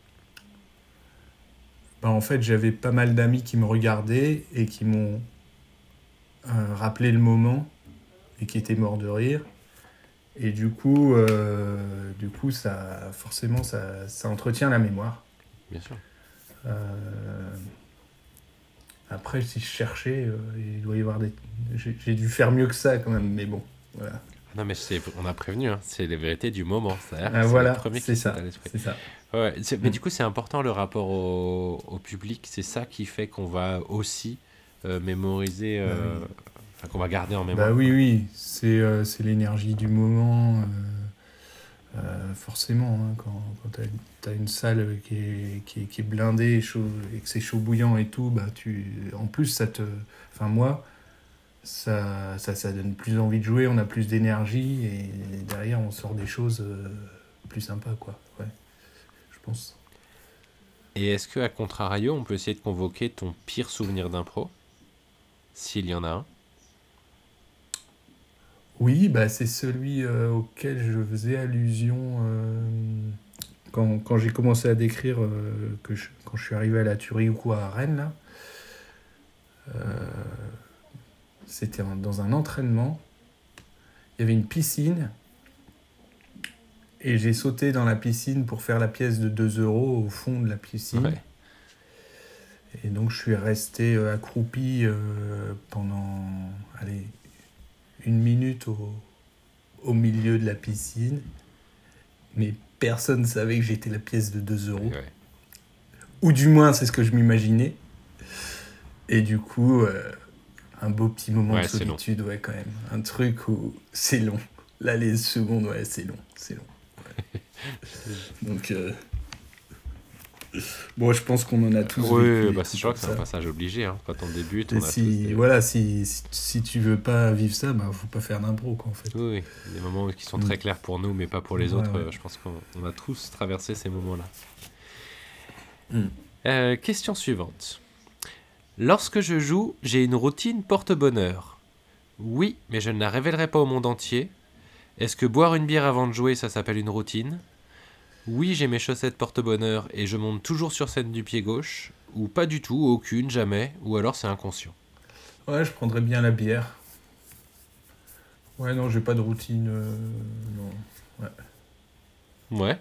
Bah, en fait, j'avais pas mal d'amis qui me regardaient et qui m'ont euh, rappelé le moment et qui étaient morts de rire. Et du coup, euh, du coup ça, forcément, ça, ça entretient la mémoire.
Bien sûr.
Euh, Après, si je cherchais, il doit y avoir des. J'ai j'ai dû faire mieux que ça quand même, mais bon. Voilà,
Non mais on a prévenu, hein, c'est les vérités du moment. C'est-à-dire
Ah,
c'est
voilà
le premier qui
c'est ça.
à l'esprit.
C'est ça.
Ouais, mais
Mm.
du coup, c'est important le rapport au, au public. C'est ça qui fait qu'on va aussi euh, mémoriser, euh,
Bah oui.
qu'on va garder en mémoire.
Bah oui, oui, c'est euh, l'énergie du moment. euh, euh, forcément, hein, quand, quand tu as, une salle qui est, qui est, qui est blindée et, chaud, et que c'est chaud bouillant et tout, bah tu, en plus, ça te. Enfin, moi, ça, ça, ça donne plus envie de jouer, on a plus d'énergie et derrière, on sort des choses euh, plus sympas, quoi. Ouais, je pense.
Et est-ce que, à contrario, on peut essayer de convoquer ton pire souvenir d'impro, s'il y en a un?
Oui, bah, c'est celui euh, auquel je faisais allusion euh, quand, quand j'ai commencé à décrire euh, que je- quand je suis arrivé à la Turie ou quoi à Rennes. Là, C'était dans un entraînement. Il y avait une piscine. Et j'ai sauté dans la piscine pour faire la pièce de 2 euros au fond de la piscine.
Ouais.
Et donc je suis resté euh, accroupi euh, pendant allez, une minute au, au milieu de la piscine. Mais personne ne savait que j'étais la pièce de 2 euros.
Ouais.
Ou du moins c'est ce que je m'imaginais. Et du coup, euh, un beau petit moment
Ouais,
de
c'est
solitude, ouais quand même. Un truc où c'est long. Là les secondes, ouais c'est long. C'est long. Ouais. [laughs] donc... euh, Bon, je pense qu'on en a tous
Oui, bah, je crois que c'est un passage obligé. hein. Quand on débute, on a tous des-
voilà, si, si, si tu veux pas vivre ça, bah, faut pas faire d'impro, quoi, en fait.
Oui, oui, des moments qui sont
Mm.
très clairs pour nous, mais pas pour les
Ouais,
autres.
ouais.
Je pense qu'on on a tous traversé ces moments-là.
Mm.
Euh, question suivante. Lorsque je joue, j'ai une routine porte-bonheur. Oui, mais je ne la révélerai pas au monde entier. Est-ce que boire une bière avant de jouer, ça s'appelle une routine? Oui, j'ai mes chaussettes porte-bonheur et je monte toujours sur scène du pied gauche. Ou pas du tout, aucune, jamais. Ou alors c'est inconscient.
Ouais, je prendrais bien la bière. Ouais, non, j'ai pas de routine. euh, non. Ouais.
Ouais.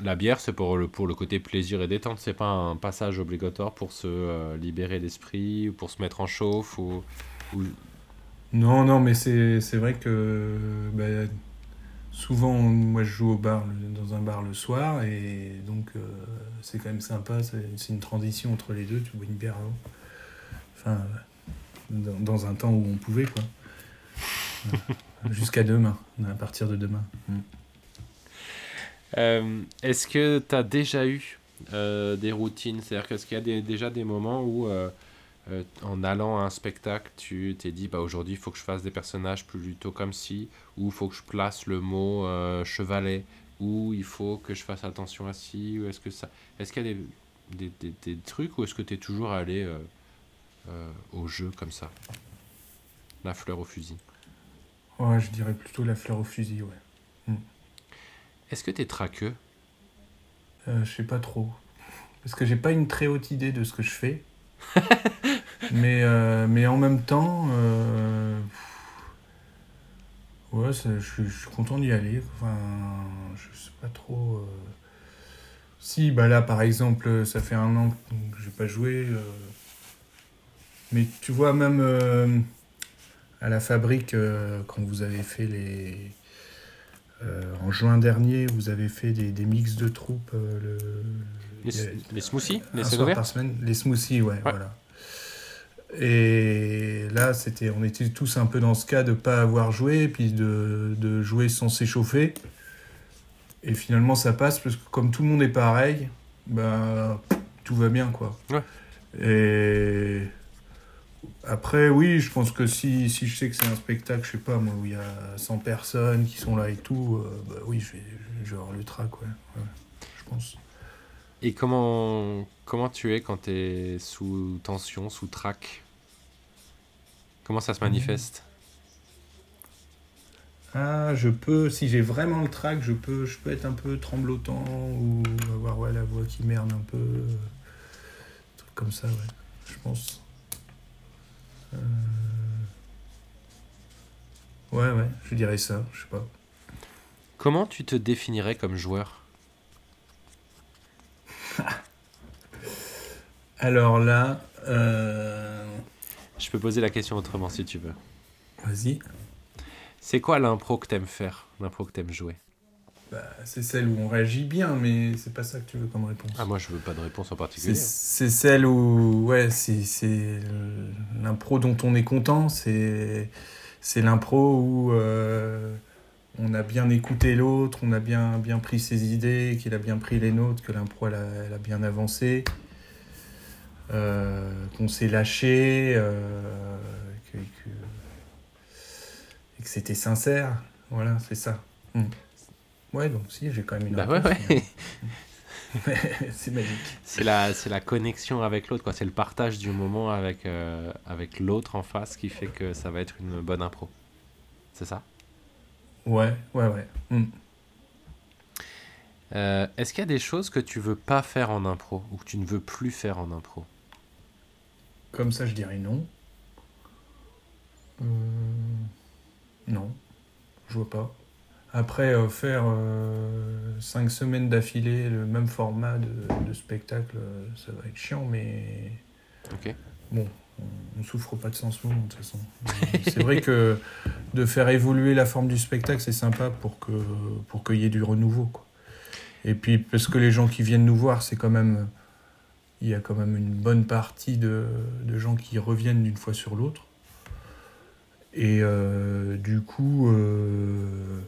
La bière, c'est pour le, pour le côté plaisir et détente. C'est pas un passage obligatoire pour se euh, libérer l'esprit ou pour se mettre en chauffe ou. ou-
Non, non, mais c'est vrai que bah, souvent, moi, je joue au bar, dans un bar le soir, et donc euh, c'est quand même sympa. C'est une transition entre les deux. Tu bois une bière avant. Enfin, dans, dans un temps où on pouvait, quoi. [laughs] Jusqu'à demain, à partir de demain. Mm.
Euh, Est-ce que tu as déjà eu euh, des routines? C'est-à-dire qu'est-ce qu'il y a des- déjà des moments où, euh, en allant à un spectacle, tu t'es dit bah, aujourd'hui, il faut que je fasse des personnages plutôt comme ci, ou il faut que je place le mot chevalet, ou il faut que je fasse attention à ci, ou est-ce que ça. Est-ce qu'il y a des, des, trucs, ou est-ce que tu es toujours allé au jeu comme ça? La fleur au fusil.
Ouais, je dirais plutôt la fleur au fusil, ouais.
Est-ce que tu es traqueux?
Euh, je sais pas trop. Parce que j'ai pas une très haute idée de ce que je fais. [laughs] mais, euh, mais en même temps, euh, ouais, ça- je, suis- je suis content d'y aller. Enfin, je sais pas trop. euh. Si, bah là, par exemple, ça fait un an que j'ai pas joué. Mais tu vois, même à la fabrique, quand vous avez fait les. Euh, en juin dernier, vous avez fait des, des mix de troupes. euh, le,
les,
a-
smoothies Les
par semaine, smoothies, ouais, voilà. Et là, c'était, on était tous un peu dans ce cas de pas avoir joué, puis de, de jouer sans s'échauffer. Et finalement, ça passe parce que comme tout le monde est pareil, bah, tout va bien, quoi.
Ouais.
Et après, oui, je pense que si, si je sais que c'est un spectacle, je sais pas, moi, où il y a 100 personnes qui sont là et tout, euh, bah oui, je vais, je vais avoir le trac, ouais. ouais, je pense.
Et comment, comment tu es quand tu es sous tension, sous trac? Comment ça se manifeste?
Ah, je peux, si j'ai vraiment le trac, je peux, je peux être un peu tremblotant ou avoir ouais, la voix qui merde un peu. euh, truc comme ça, ouais, je pense. Euh, Ouais, ouais, je dirais ça, je sais pas.
Comment tu te définirais comme joueur? [laughs]
Alors là, euh,
Je peux poser la question autrement si tu veux.
vas-y.
C'est quoi l'impro que t'aimes faire? L'impro que t'aimes jouer?
Bah, c'est celle où on réagit bien, mais c'est pas ça que tu veux comme réponse.
Ah, moi je veux pas de réponse en particulier.
c'est celle où, ouais, c'est l'impro dont on est content. C'est l'impro où euh, on a bien écouté l'autre, on a bien, bien pris ses idées, qu'il a bien pris les nôtres, que l'impro elle a, elle a bien avancé, euh, qu'on s'est lâché, euh, que, que- et que c'était sincère. Voilà, c'est ça. Mm. Ouais, donc si, j'ai quand même une
Bah ouais,
réponse,
ouais.
mais- [laughs] c'est magique.
C'est la, c'est la connexion avec l'autre, quoi. C'est le partage du moment avec, euh, avec l'autre en face qui fait que ça va être une bonne impro. C'est ça?
Ouais, ouais, ouais. Mm.
Euh, Est-ce qu'il y a des choses que tu veux pas faire en impro ou que tu ne veux plus faire en impro?
Comme ça, je dirais non. Euh, Non, je vois pas. Après, euh, faire euh, cinq semaines d'affilée le même format de, de spectacle, euh, ça va être chiant, mais
Ok.
bon, on, on souffre pas de ce moment, de toute façon. Euh, c'est vrai que de faire évoluer la forme du spectacle, c'est sympa pour que pour qu'il y ait du renouveau. Quoi. Et puis, parce que les gens qui viennent nous voir, c'est quand même. Il y a quand même une bonne partie de, de gens qui reviennent d'une fois sur l'autre. Et euh, du coup, euh,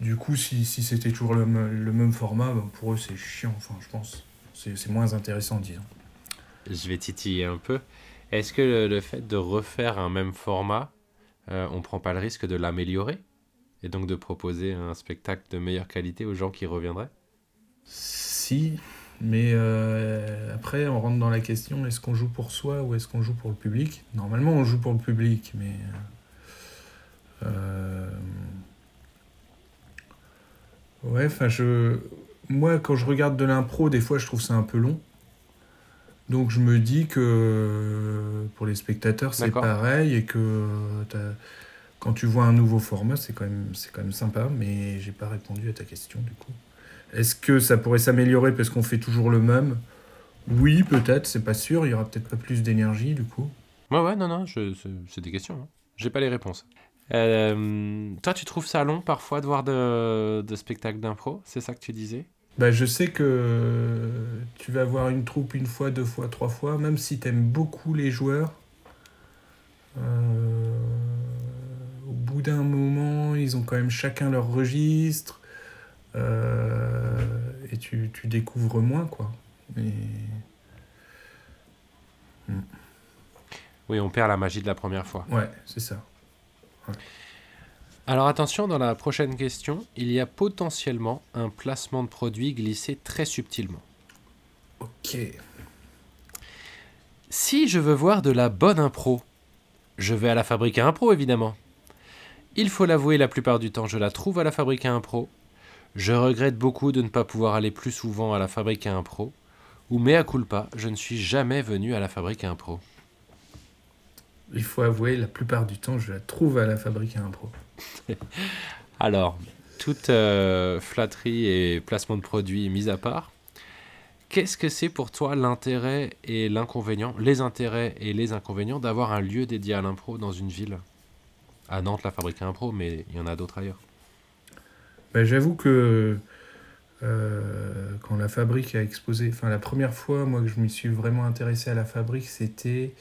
du coup, si, si c'était toujours le, le même format, ben, pour eux c'est chiant. Enfin, je pense, c'est c'est moins intéressant, disons.
Je vais titiller un peu. Est-ce que le, le fait de refaire un même format, euh, on prend pas le risque de l'améliorer et donc de proposer un spectacle de meilleure qualité aux gens qui reviendraient?
Si, mais euh, après, on rentre dans la question est-ce qu'on joue pour soi ou est-ce qu'on joue pour le public? Normalement, on joue pour le public, mais euh, Euh, Ouais, enfin, je. Moi, quand je regarde de l'impro, des fois, je trouve ça un peu long. Donc, je me dis que pour les spectateurs, c'est pareil et que quand tu vois un nouveau format, c'est quand même, c'est quand même sympa. Mais j'ai pas répondu à ta question, du coup. Est-ce que ça pourrait s'améliorer parce qu'on fait toujours le même? Oui, peut-être, c'est pas sûr. Il y aura peut-être pas plus d'énergie, du coup.
Ouais, ouais, non, non, je- c'est des questions. hein. J'ai pas les réponses. Euh, toi, tu trouves ça long parfois de voir de, de spectacles d'impro? C'est ça que tu disais?
Bah, je sais que tu vas voir une troupe une fois, deux fois, trois fois, même si tu aimes beaucoup les joueurs. euh, au bout d'un moment, ils ont quand même chacun leur registre. euh, et tu, tu découvres moins, quoi. Mais
Oui, on perd la magie de la première fois.
ouais, c'est ça.
Alors attention, dans la prochaine question, il y a potentiellement un placement de produit glissé très subtilement.
Ok.
Si je veux voir de la bonne impro, je vais à la fabrique à impro évidemment. Il faut l'avouer, la plupart du temps, je la trouve à la fabrique à impro. Je regrette beaucoup de ne pas pouvoir aller plus souvent à la fabrique à impro. Ou mea culpa, je ne suis jamais venu à la fabrique à impro.
Il faut avouer, la plupart du temps, je la trouve à la fabrique à impro. [laughs]
Alors, toute euh, flatterie et placement de produit mis à part, qu'est-ce que c'est pour toi l'intérêt et l'inconvénient, les intérêts et les inconvénients d'avoir un lieu dédié à l'impro dans une ville? À Nantes, la fabrique à impro, mais il y en a d'autres ailleurs.
Bah, J'avoue que euh, quand la fabrique a exposé, enfin la première fois moi que je m'y suis vraiment intéressé à la fabrique, c'était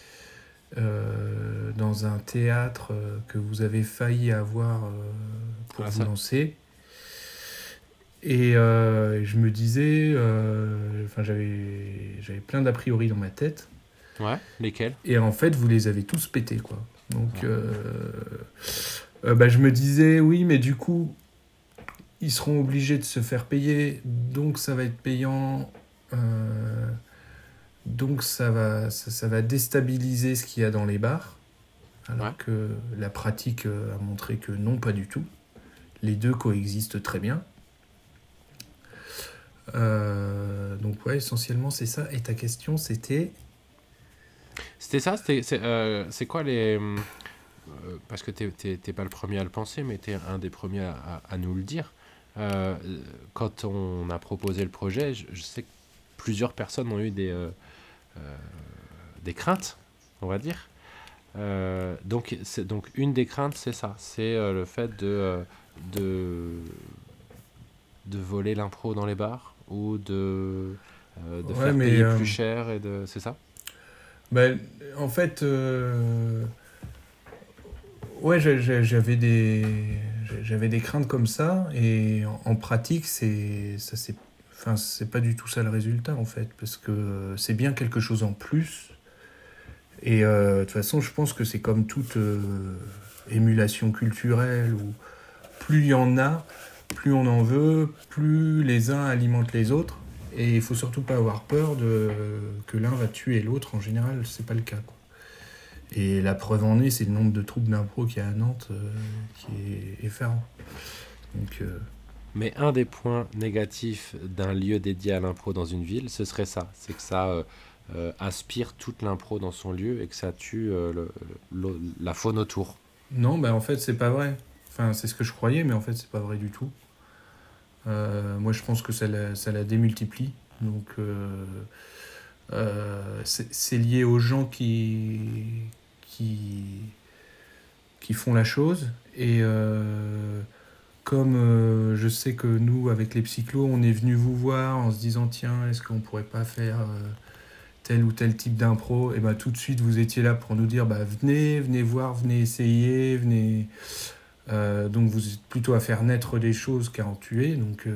euh, dans un théâtre euh, que vous avez failli avoir euh, pour
Ah,
vous
ça.
lancer. Et euh, je me disais, euh, enfin j'avais j'avais plein d'a priori dans ma tête.
Ouais, lesquels?
Et en fait, vous les avez tous pétés, quoi. Donc,
Ouais.
euh, bah, je me disais, oui, mais du coup, ils seront obligés de se faire payer, donc ça va être payant. Donc, ça va, ça, ça va déstabiliser ce qu'il y a dans les bars. Alors
Ouais.
que la pratique euh, a montré que non, pas du tout. Les deux coexistent très bien. Euh, donc, ouais, essentiellement, c'est ça. Et ta question, c'était?
C'était ça C'est euh, c'est quoi les. euh, parce que t'es- pas le premier à le penser, mais t'es un des premiers à, nous le dire. Quand on a proposé le projet, je, je sais que plusieurs personnes ont eu des, euh, des craintes, on va dire. Euh, donc, c'est- donc, une des craintes, c'est ça c'est euh, le fait de, euh, de, de voler l'impro dans les bars ou de, euh, de
Ouais,
faire
mais,
payer
euh,
plus cher. et de C'est ça?
Ben, en fait, euh, ouais, j'a- j'a- j'avais des, j'avais des craintes comme ça, et en, en pratique, c'est, ça c'est, enfin, c'est pas du tout ça le résultat en fait, parce que c'est bien quelque chose en plus. Et euh, de toute façon, je pense que c'est comme toute euh, émulation culturelle, où plus il y en a, plus on en veut, plus les uns alimentent les autres. Et il faut surtout pas avoir peur de, que l'un va tuer l'autre. En général, c'est pas le cas. Et la preuve en est, c'est le nombre de troupes d'impro qu'il y a à Nantes euh, qui est effarant. Donc, euh,
Mais un des points négatifs d'un lieu dédié à l'impro dans une ville, ce serait ça. C'est que ça euh, euh, aspire toute l'impro dans son lieu et que ça tue euh, la faune autour.
non, bah en fait, c'est pas vrai. Enfin, c'est ce que je croyais, mais en fait, c'est pas vrai du tout. Moi, je pense que ça la, démultiplie. Donc, c'est lié aux gens qui, qui, qui font la chose. Et comme euh, je sais que nous, avec les psychlos, on est venu vous voir en se disant tiens, est-ce qu'on pourrait pas faire euh, tel ou tel type d'impro? Et ben tout de suite, vous étiez là pour nous dire bah, venez, venez voir, venez essayer, venez. Euh, donc vous êtes plutôt à faire naître des choses qu'à en tuer, donc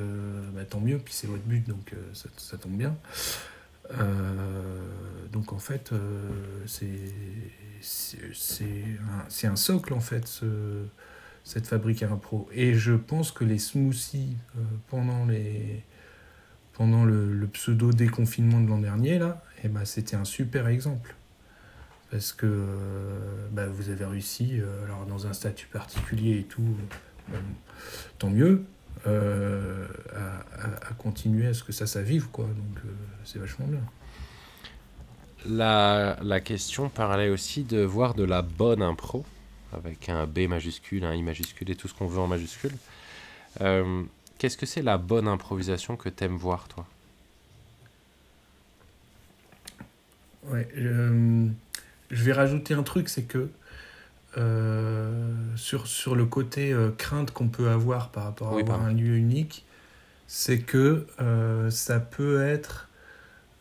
bah, tant mieux, puis c'est votre but, donc ça, tombe bien. Donc en fait, c'est un, un socle en fait, ce- cette fabrique à impro. Et je pense que les smoothies euh, pendant les pendant le, pseudo déconfinement de l'an dernier là, eh ben, c'était un super exemple parce que bah, vous avez réussi, euh, alors dans un statut particulier et tout, tant mieux, à, à- à continuer à ce que ça, ça vive, quoi. Donc c'est vachement bien.
La, la question parlait aussi de voir de la bonne impro, avec un B majuscule, un I majuscule et tout ce qu'on veut en majuscule. Euh, Qu'est-ce que c'est la bonne improvisation que t'aimes voir, toi?
Ouais, euh, je vais rajouter un truc, c'est que euh, sur, sur le côté euh, crainte qu'on peut avoir par rapport à
Oui,
avoir
pardon.
un lieu unique, c'est que ça peut être,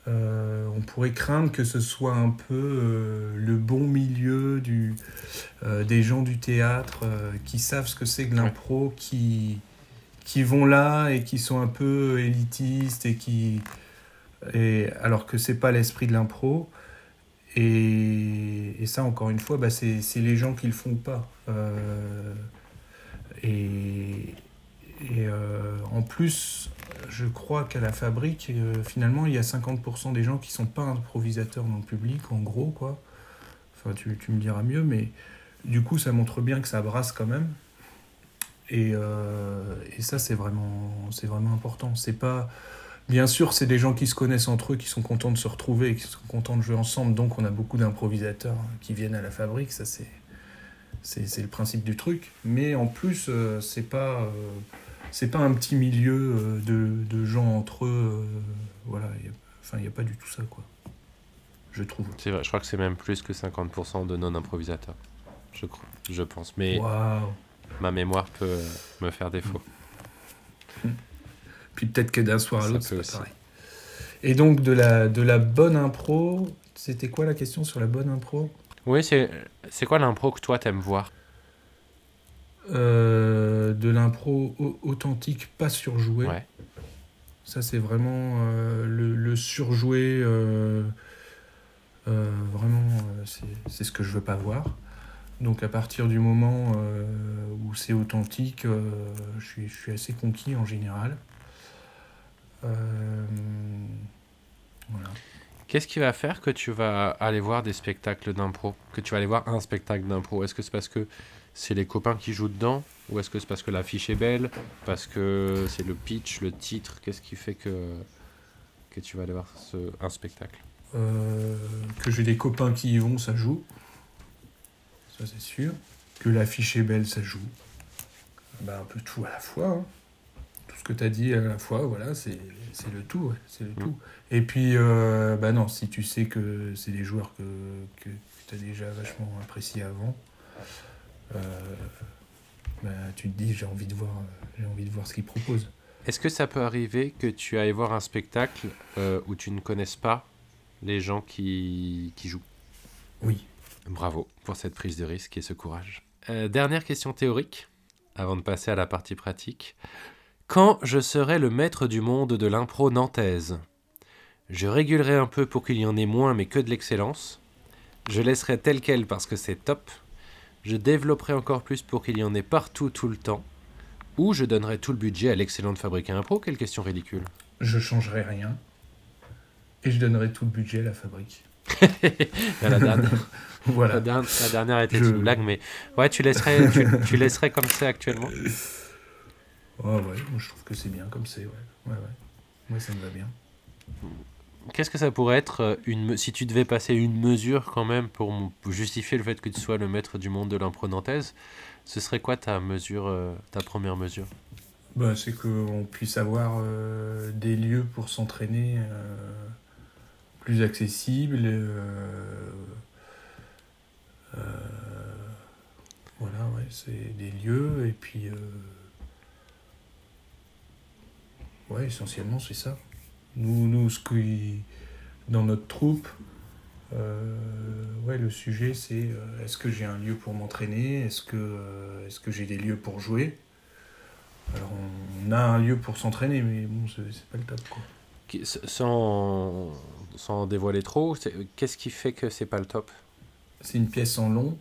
euh, on pourrait craindre que ce soit un peu euh, le bon milieu du, euh, des gens du théâtre qui savent ce que c'est que l'impro, qui, qui vont là et qui sont un peu élitistes et qui et alors que c'est pas l'esprit de l'impro. Et, et ça encore une fois bah, c'est les gens qui le font pas. Et, et euh, en plus je crois qu'à la fabrique euh, finalement il y a 50% des gens qui sont pas improvisateurs dans le public en gros quoi enfin tu, tu me diras mieux mais du coup ça montre bien que ça brasse quand même et, euh, et ça c'est vraiment vraiment important c'est pas Bien sûr, c'est des gens qui se connaissent entre eux, qui sont contents de se retrouver, qui sont contents de jouer ensemble. Donc, on a beaucoup d'improvisateurs qui viennent à la fabrique. Ça, c'est le principe du truc. Mais en plus, c'est pas c'est pas un petit milieu euh, de, de gens entre eux. euh, voilà. Y a- Enfin, il n'y a pas du tout ça, quoi. Je trouve.
C'est vrai, je crois que c'est même plus que 50% de non-improvisateurs. Je crois, je pense. Mais ma mémoire peut euh, me faire défaut.
Puis peut-être que d'un soir à l'autre, c'est pareil. Et donc, de la, de la bonne impro, c'était quoi la question sur la bonne impro?
Oui, c'est quoi l'impro que toi t'aimes voir?
Euh, de l'impro au- authentique, pas surjoué.
Ouais.
Ça, c'est vraiment euh, le, le surjoué. euh, vraiment, c'est ce que je veux pas voir. Donc, à partir du moment où c'est authentique, je, suis, je suis assez conquis en général. Voilà.
Qu'est-ce qui va faire que tu vas aller voir des spectacles d'impro? Que tu vas aller voir un spectacle d'impro? Est-ce que c'est parce que c'est les copains qui jouent dedans Ou est-ce que c'est parce que l'affiche est belle Parce que c'est le pitch, le titre Qu'est-ce qui fait que, que tu vas aller voir ce, un spectacle?
Euh, que j'ai des copains qui y vont, ça joue. Ça, c'est sûr. Que l'affiche est belle, ça joue. Bah, un peu tout à la fois. hein. Tout ce que tu as dit à la fois, voilà, c'est c'est le tout. ouais, c'est le
Mm.
tout. Et puis, euh, bah non, si tu sais que c'est des joueurs que, que, tu as déjà vachement appréciés avant, bah, tu te dis, j'ai envie de voir, euh, j'ai envie de voir ce qu'ils proposent.
Est-ce que ça peut arriver que tu ailles voir un spectacle euh, où tu ne connaisses pas les gens qui, qui jouent?
Oui.
Bravo pour cette prise de risque et ce courage. Euh, dernière question théorique, avant de passer à la partie pratique. Quand je serai le maître du monde de l'impro nantaise, je régulerai un peu pour qu'il y en ait moins mais que de l'excellence. Je laisserai tel quel parce que c'est top. Je développerai encore plus pour qu'il y en ait partout tout le temps. Ou je donnerai tout le budget à l'excellente fabrique à impro. Quelle question ridicule.
Je changerai rien. Et je donnerai tout le budget à la fabrique. [laughs]
la, dernière, [laughs] la,
Voilà.
dernière, la dernière était
Je-
une blague, mais ouais, tu laisserais, tu, tu laisserais comme c'est actuellement.
Ouais, ouais, moi je trouve que c'est bien comme c'est, ouais. Ouais, ouais. Moi ça me va bien.
Qu'est-ce que ça pourrait être euh, une, si tu devais passer une mesure quand même pour, justifier le fait que tu sois le maître du monde de l'impro nantaise Ce serait quoi ta mesure, euh, ta première mesure?
Bah, c'est qu'on puisse avoir euh, des lieux pour s'entraîner plus accessibles. voilà, ouais, c'est des lieux et puis. ouais, essentiellement c'est ça. Nous, nous ce qui. Dans notre troupe, euh, ouais, le sujet c'est euh, est-ce que j'ai un lieu pour m'entraîner? Est-ce que, euh, est-ce que j'ai des lieux pour jouer? Alors on a un lieu pour s'entraîner, mais bon, c'est pas le top quoi.
Sans, sans dévoiler trop, qu'est-ce qui fait que c'est pas le top?
C'est une pièce en long,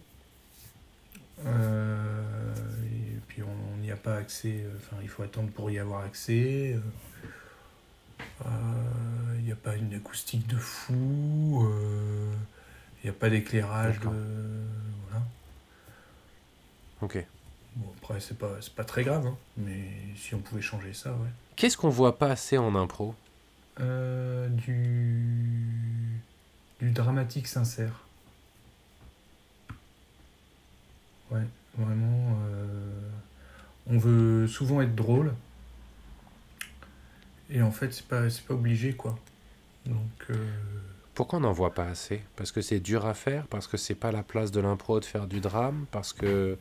euh, et puis on n'y a pas accès, enfin il faut attendre pour y avoir accès. euh, Il n'y a pas une acoustique de fou, euh, Il n'y a pas d'éclairage. De... Voilà.
Ok.
Bon, après, c'est pas, c'est pas très grave, hein, mais si on pouvait changer ça, ouais.
Qu'est-ce qu'on voit pas assez en impro?
Euh, du... du dramatique sincère. Ouais, vraiment. euh, On veut souvent être drôle. Et en fait, c'est pas, c'est pas obligé, quoi. Donc. euh,
Pourquoi on n'en voit pas assez? Parce que c'est dur à faire Parce que c'est pas la place de l'impro de faire du drame Parce que.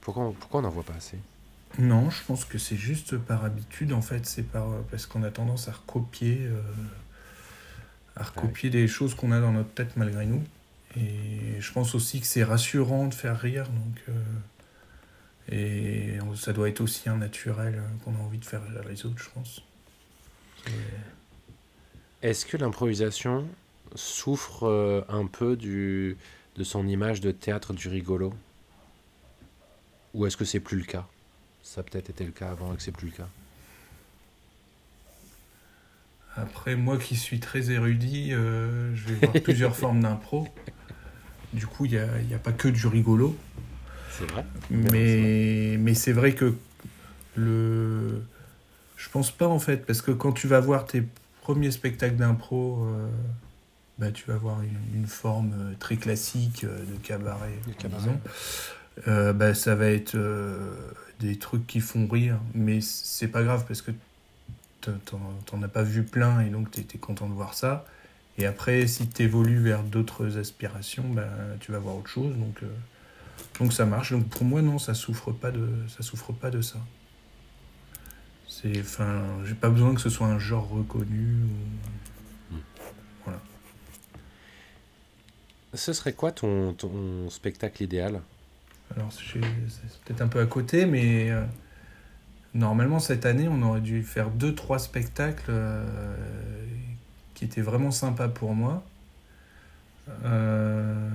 Pourquoi, pourquoi on n'en voit pas assez?
Non, je pense que c'est juste par habitude, en fait. C'est par, parce qu'on a tendance à recopier, euh, à recopier des choses qu'on a dans notre tête malgré nous. Et je pense aussi que c'est rassurant de faire rire. Donc, euh, et ça doit être aussi un naturel euh, qu'on a envie de faire rire les autres, je pense. C'est-
Est-ce que l'improvisation souffre euh, un peu du, de son image de théâtre du rigolo? Ou est-ce que c'est plus le cas? Ça a peut-être été le cas avant et que c'est plus le cas.
Après, moi qui suis très érudit, euh, je vais voir plusieurs [laughs] formes d'impro. Du coup, il n'y a, y a pas que du rigolo.
C'est vrai
Mais, mais c'est vrai que le. Je pense pas en fait, parce que quand tu vas voir tes premiers spectacles d'impro, euh, bah, tu vas voir une, une forme euh, très classique euh, de cabaret,
De cabaret.
Euh, bah, ça va être des trucs qui font rire, mais c'est pas grave parce que t'en- as pas vu plein et donc tu étais content de voir ça. Et après, si tu évolues vers d'autres aspirations, bah, tu vas voir autre chose. Donc, donc ça marche. Donc pour moi, non, ça souffre pas de ça. Souffre pas de ça. C'est, enfin, j'ai pas besoin que ce soit un genre reconnu. ou-
Ce serait quoi ton, ton spectacle idéal?
Alors c'est peut-être un peu à côté, mais euh, normalement cette année, on aurait dû faire deux, trois spectacles euh, qui étaient vraiment sympas pour moi. Euh,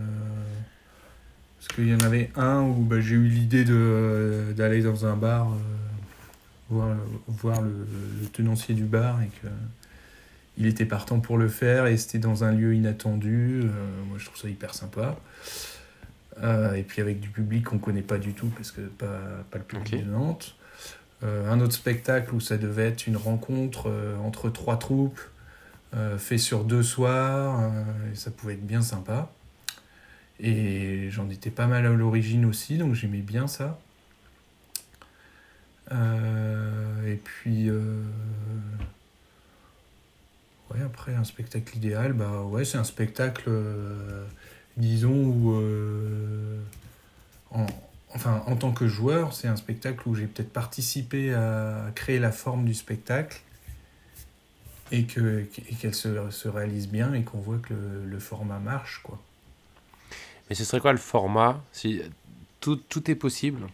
parce qu'il y en avait un où bah, j'ai eu l'idée de, d'aller dans un bar, voir, voir le, le tenancier du bar et que il était partant pour le faire et c'était dans un lieu inattendu. Euh, moi, je trouve ça hyper sympa. Euh, et puis avec du public qu'on connaît pas du tout parce que pas, pas le public de Nantes. Euh, un autre spectacle où ça devait être une rencontre entre trois troupes fait sur deux soirs et ça pouvait être bien sympa. Et j'en étais pas mal à l'origine aussi donc j'aimais bien ça. Euh, et puis euh, ouais après un spectacle idéal bah ouais c'est un spectacle euh, disons où en, enfin en tant que joueur c'est un spectacle où j'ai peut-être participé à créer la forme du spectacle et que et qu'elle se, se réalise bien et qu'on voit que le, format marche quoi.
Mais ce serait quoi le format si tout est possible?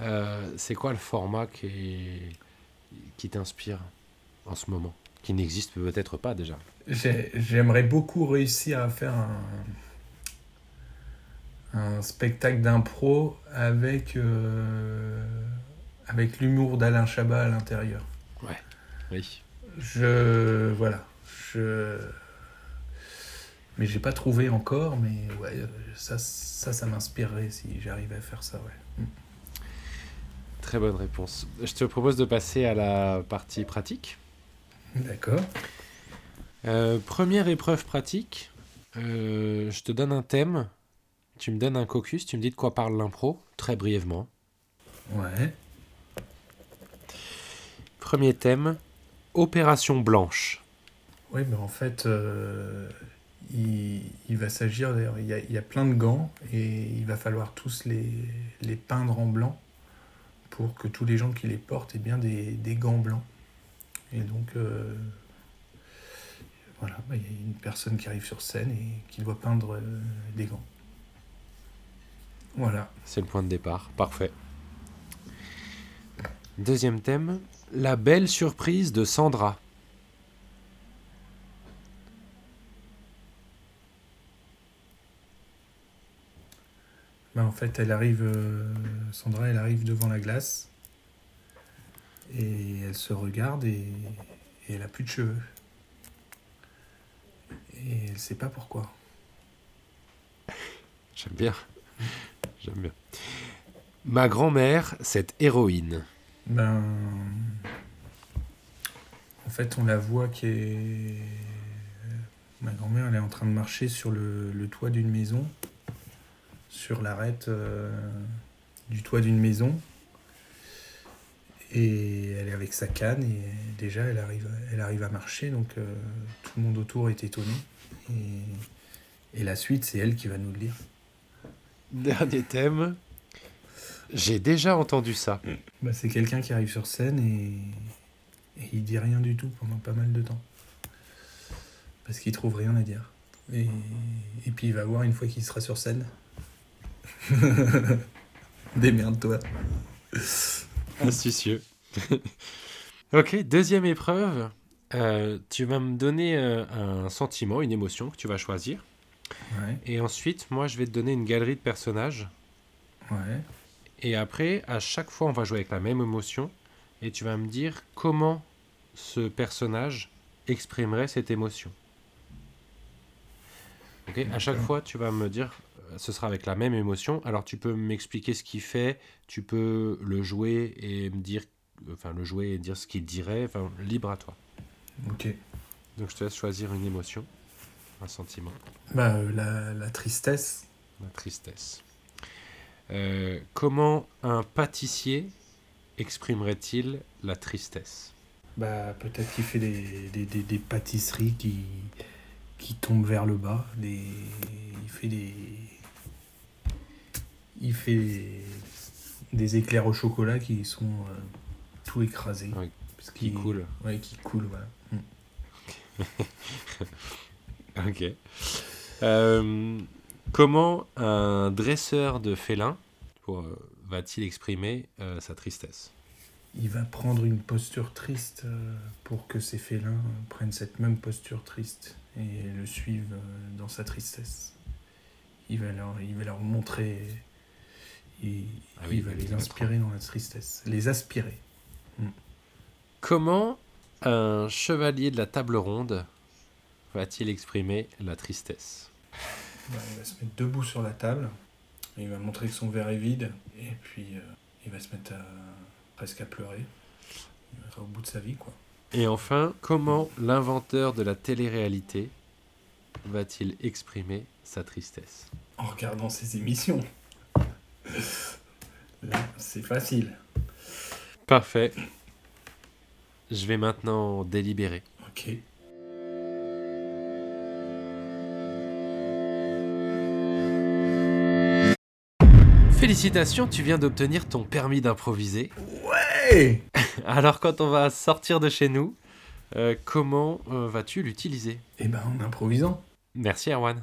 Euh, C'est quoi le format qui, qui t'inspire en ce moment Qui n'existe peut-être pas déjà?
J'ai- J'aimerais beaucoup réussir à faire un, un spectacle d'impro avec, euh, avec l'humour d'Alain Chabat à l'intérieur.
Oui.
Je. Voilà. Je. Mais j'ai pas trouvé encore, mais ouais, ça, ça, ça m'inspirerait si j'arrivais à faire ça, ouais.
Très bonne réponse. Je te propose de passer à la partie pratique.
D'accord.
Euh, première épreuve pratique. Euh, je te donne un thème. Tu me donnes un caucus. Tu me dis de quoi parle l'impro, très brièvement.
Ouais.
Premier thème Opération blanche.
Oui, mais en fait, euh, il, il va s'agir, il y, a, il y a plein de gants et il va falloir tous les, les peindre en blanc pour que tous les gens qui les portent aient bien des, gants blancs. Et donc, euh, voilà, bah, il y a une personne qui arrive sur scène et qui doit peindre euh, des gants. Voilà.
C'est le point de départ. Parfait. Deuxième thème La belle surprise de Sandra.
Bah, en fait, elle arrive, euh, Sandra, elle arrive devant la glace et elle se regarde et, et elle a plus de cheveux. Et elle sait pas pourquoi.
J'aime bien. J'aime bien. Ma grand-mère, cette héroïne.
Ben. En fait, on la voit qui est. Ma grand-mère, elle est en train de marcher sur le, le toit d'une maison, sur l'arête euh, du toit d'une maison. Et elle est avec sa canne et déjà elle arrive, elle arrive à marcher, donc euh, tout le monde autour est étonné. Et, et la suite, c'est elle qui va nous le dire. [laughs]
Dernier thème. J'ai déjà entendu ça.
Bah, c'est quelqu'un qui arrive sur scène et, et il dit rien du tout pendant pas mal de temps. Parce qu'il trouve rien à dire. Et, et puis il va voir une fois qu'il sera sur scène. [laughs] Démerde-toi.
Astucieux. [laughs] ok, deuxième épreuve. Euh, tu vas me donner euh, un sentiment, une émotion que tu vas choisir.
Ouais,
Et ensuite, moi, je vais te donner une galerie de personnages.
ouais.
Et après, à chaque fois, on va jouer avec la même émotion. Et tu vas me dire comment ce personnage exprimerait cette émotion. Ok À chaque fois, tu vas me dire, ce sera avec la même émotion. Alors, tu peux m'expliquer ce qu'il fait. Tu peux le jouer et me dire, enfin, le jouer et dire ce qu'il dirait. Enfin, libre à toi.
Ok.
Donc, je te laisse choisir une émotion, un sentiment,
Bah, euh, la, la tristesse.
la tristesse. Euh, comment un pâtissier exprimerait-il la tristesse?
Bah, peut-être qu'il fait des, des, des, des pâtisseries qui, qui tombent vers le bas. Des, il fait des. Il fait des, des éclairs au chocolat qui sont euh, tout écrasés. Parce
Qui
qu'il-
coule.
Ouais, qui coulent, voilà. [laughs]
Ok. Euh, comment un dresseur de félins pour, euh, va-t-il exprimer euh, sa tristesse?
Il va prendre une posture triste pour que ses félins prennent cette même posture triste et le suivent dans sa tristesse. Il va leur, il va leur montrer, il,
Ah oui,
il va les inspirer dans la tristesse, les aspirer.
Comment un chevalier de la table ronde va-t-il exprimer la tristesse?
Bah, il va se mettre debout sur la table, il va montrer que son verre est vide, et puis euh, il va se mettre à, presque à pleurer. Il va être au bout de sa vie, quoi.
Et enfin, comment l'inventeur de la télé-réalité va-t-il exprimer sa tristesse?
En regardant ses émissions. Là, c'est facile.
Parfait. Je vais maintenant délibérer.
Ok.
Félicitations, tu viens d'obtenir ton permis d'improviser.
Hey [laughs]
Alors quand on va sortir de chez nous, euh, comment euh, vas-tu l'utiliser?
Eh ben, en improvisant.
Merci Erwan.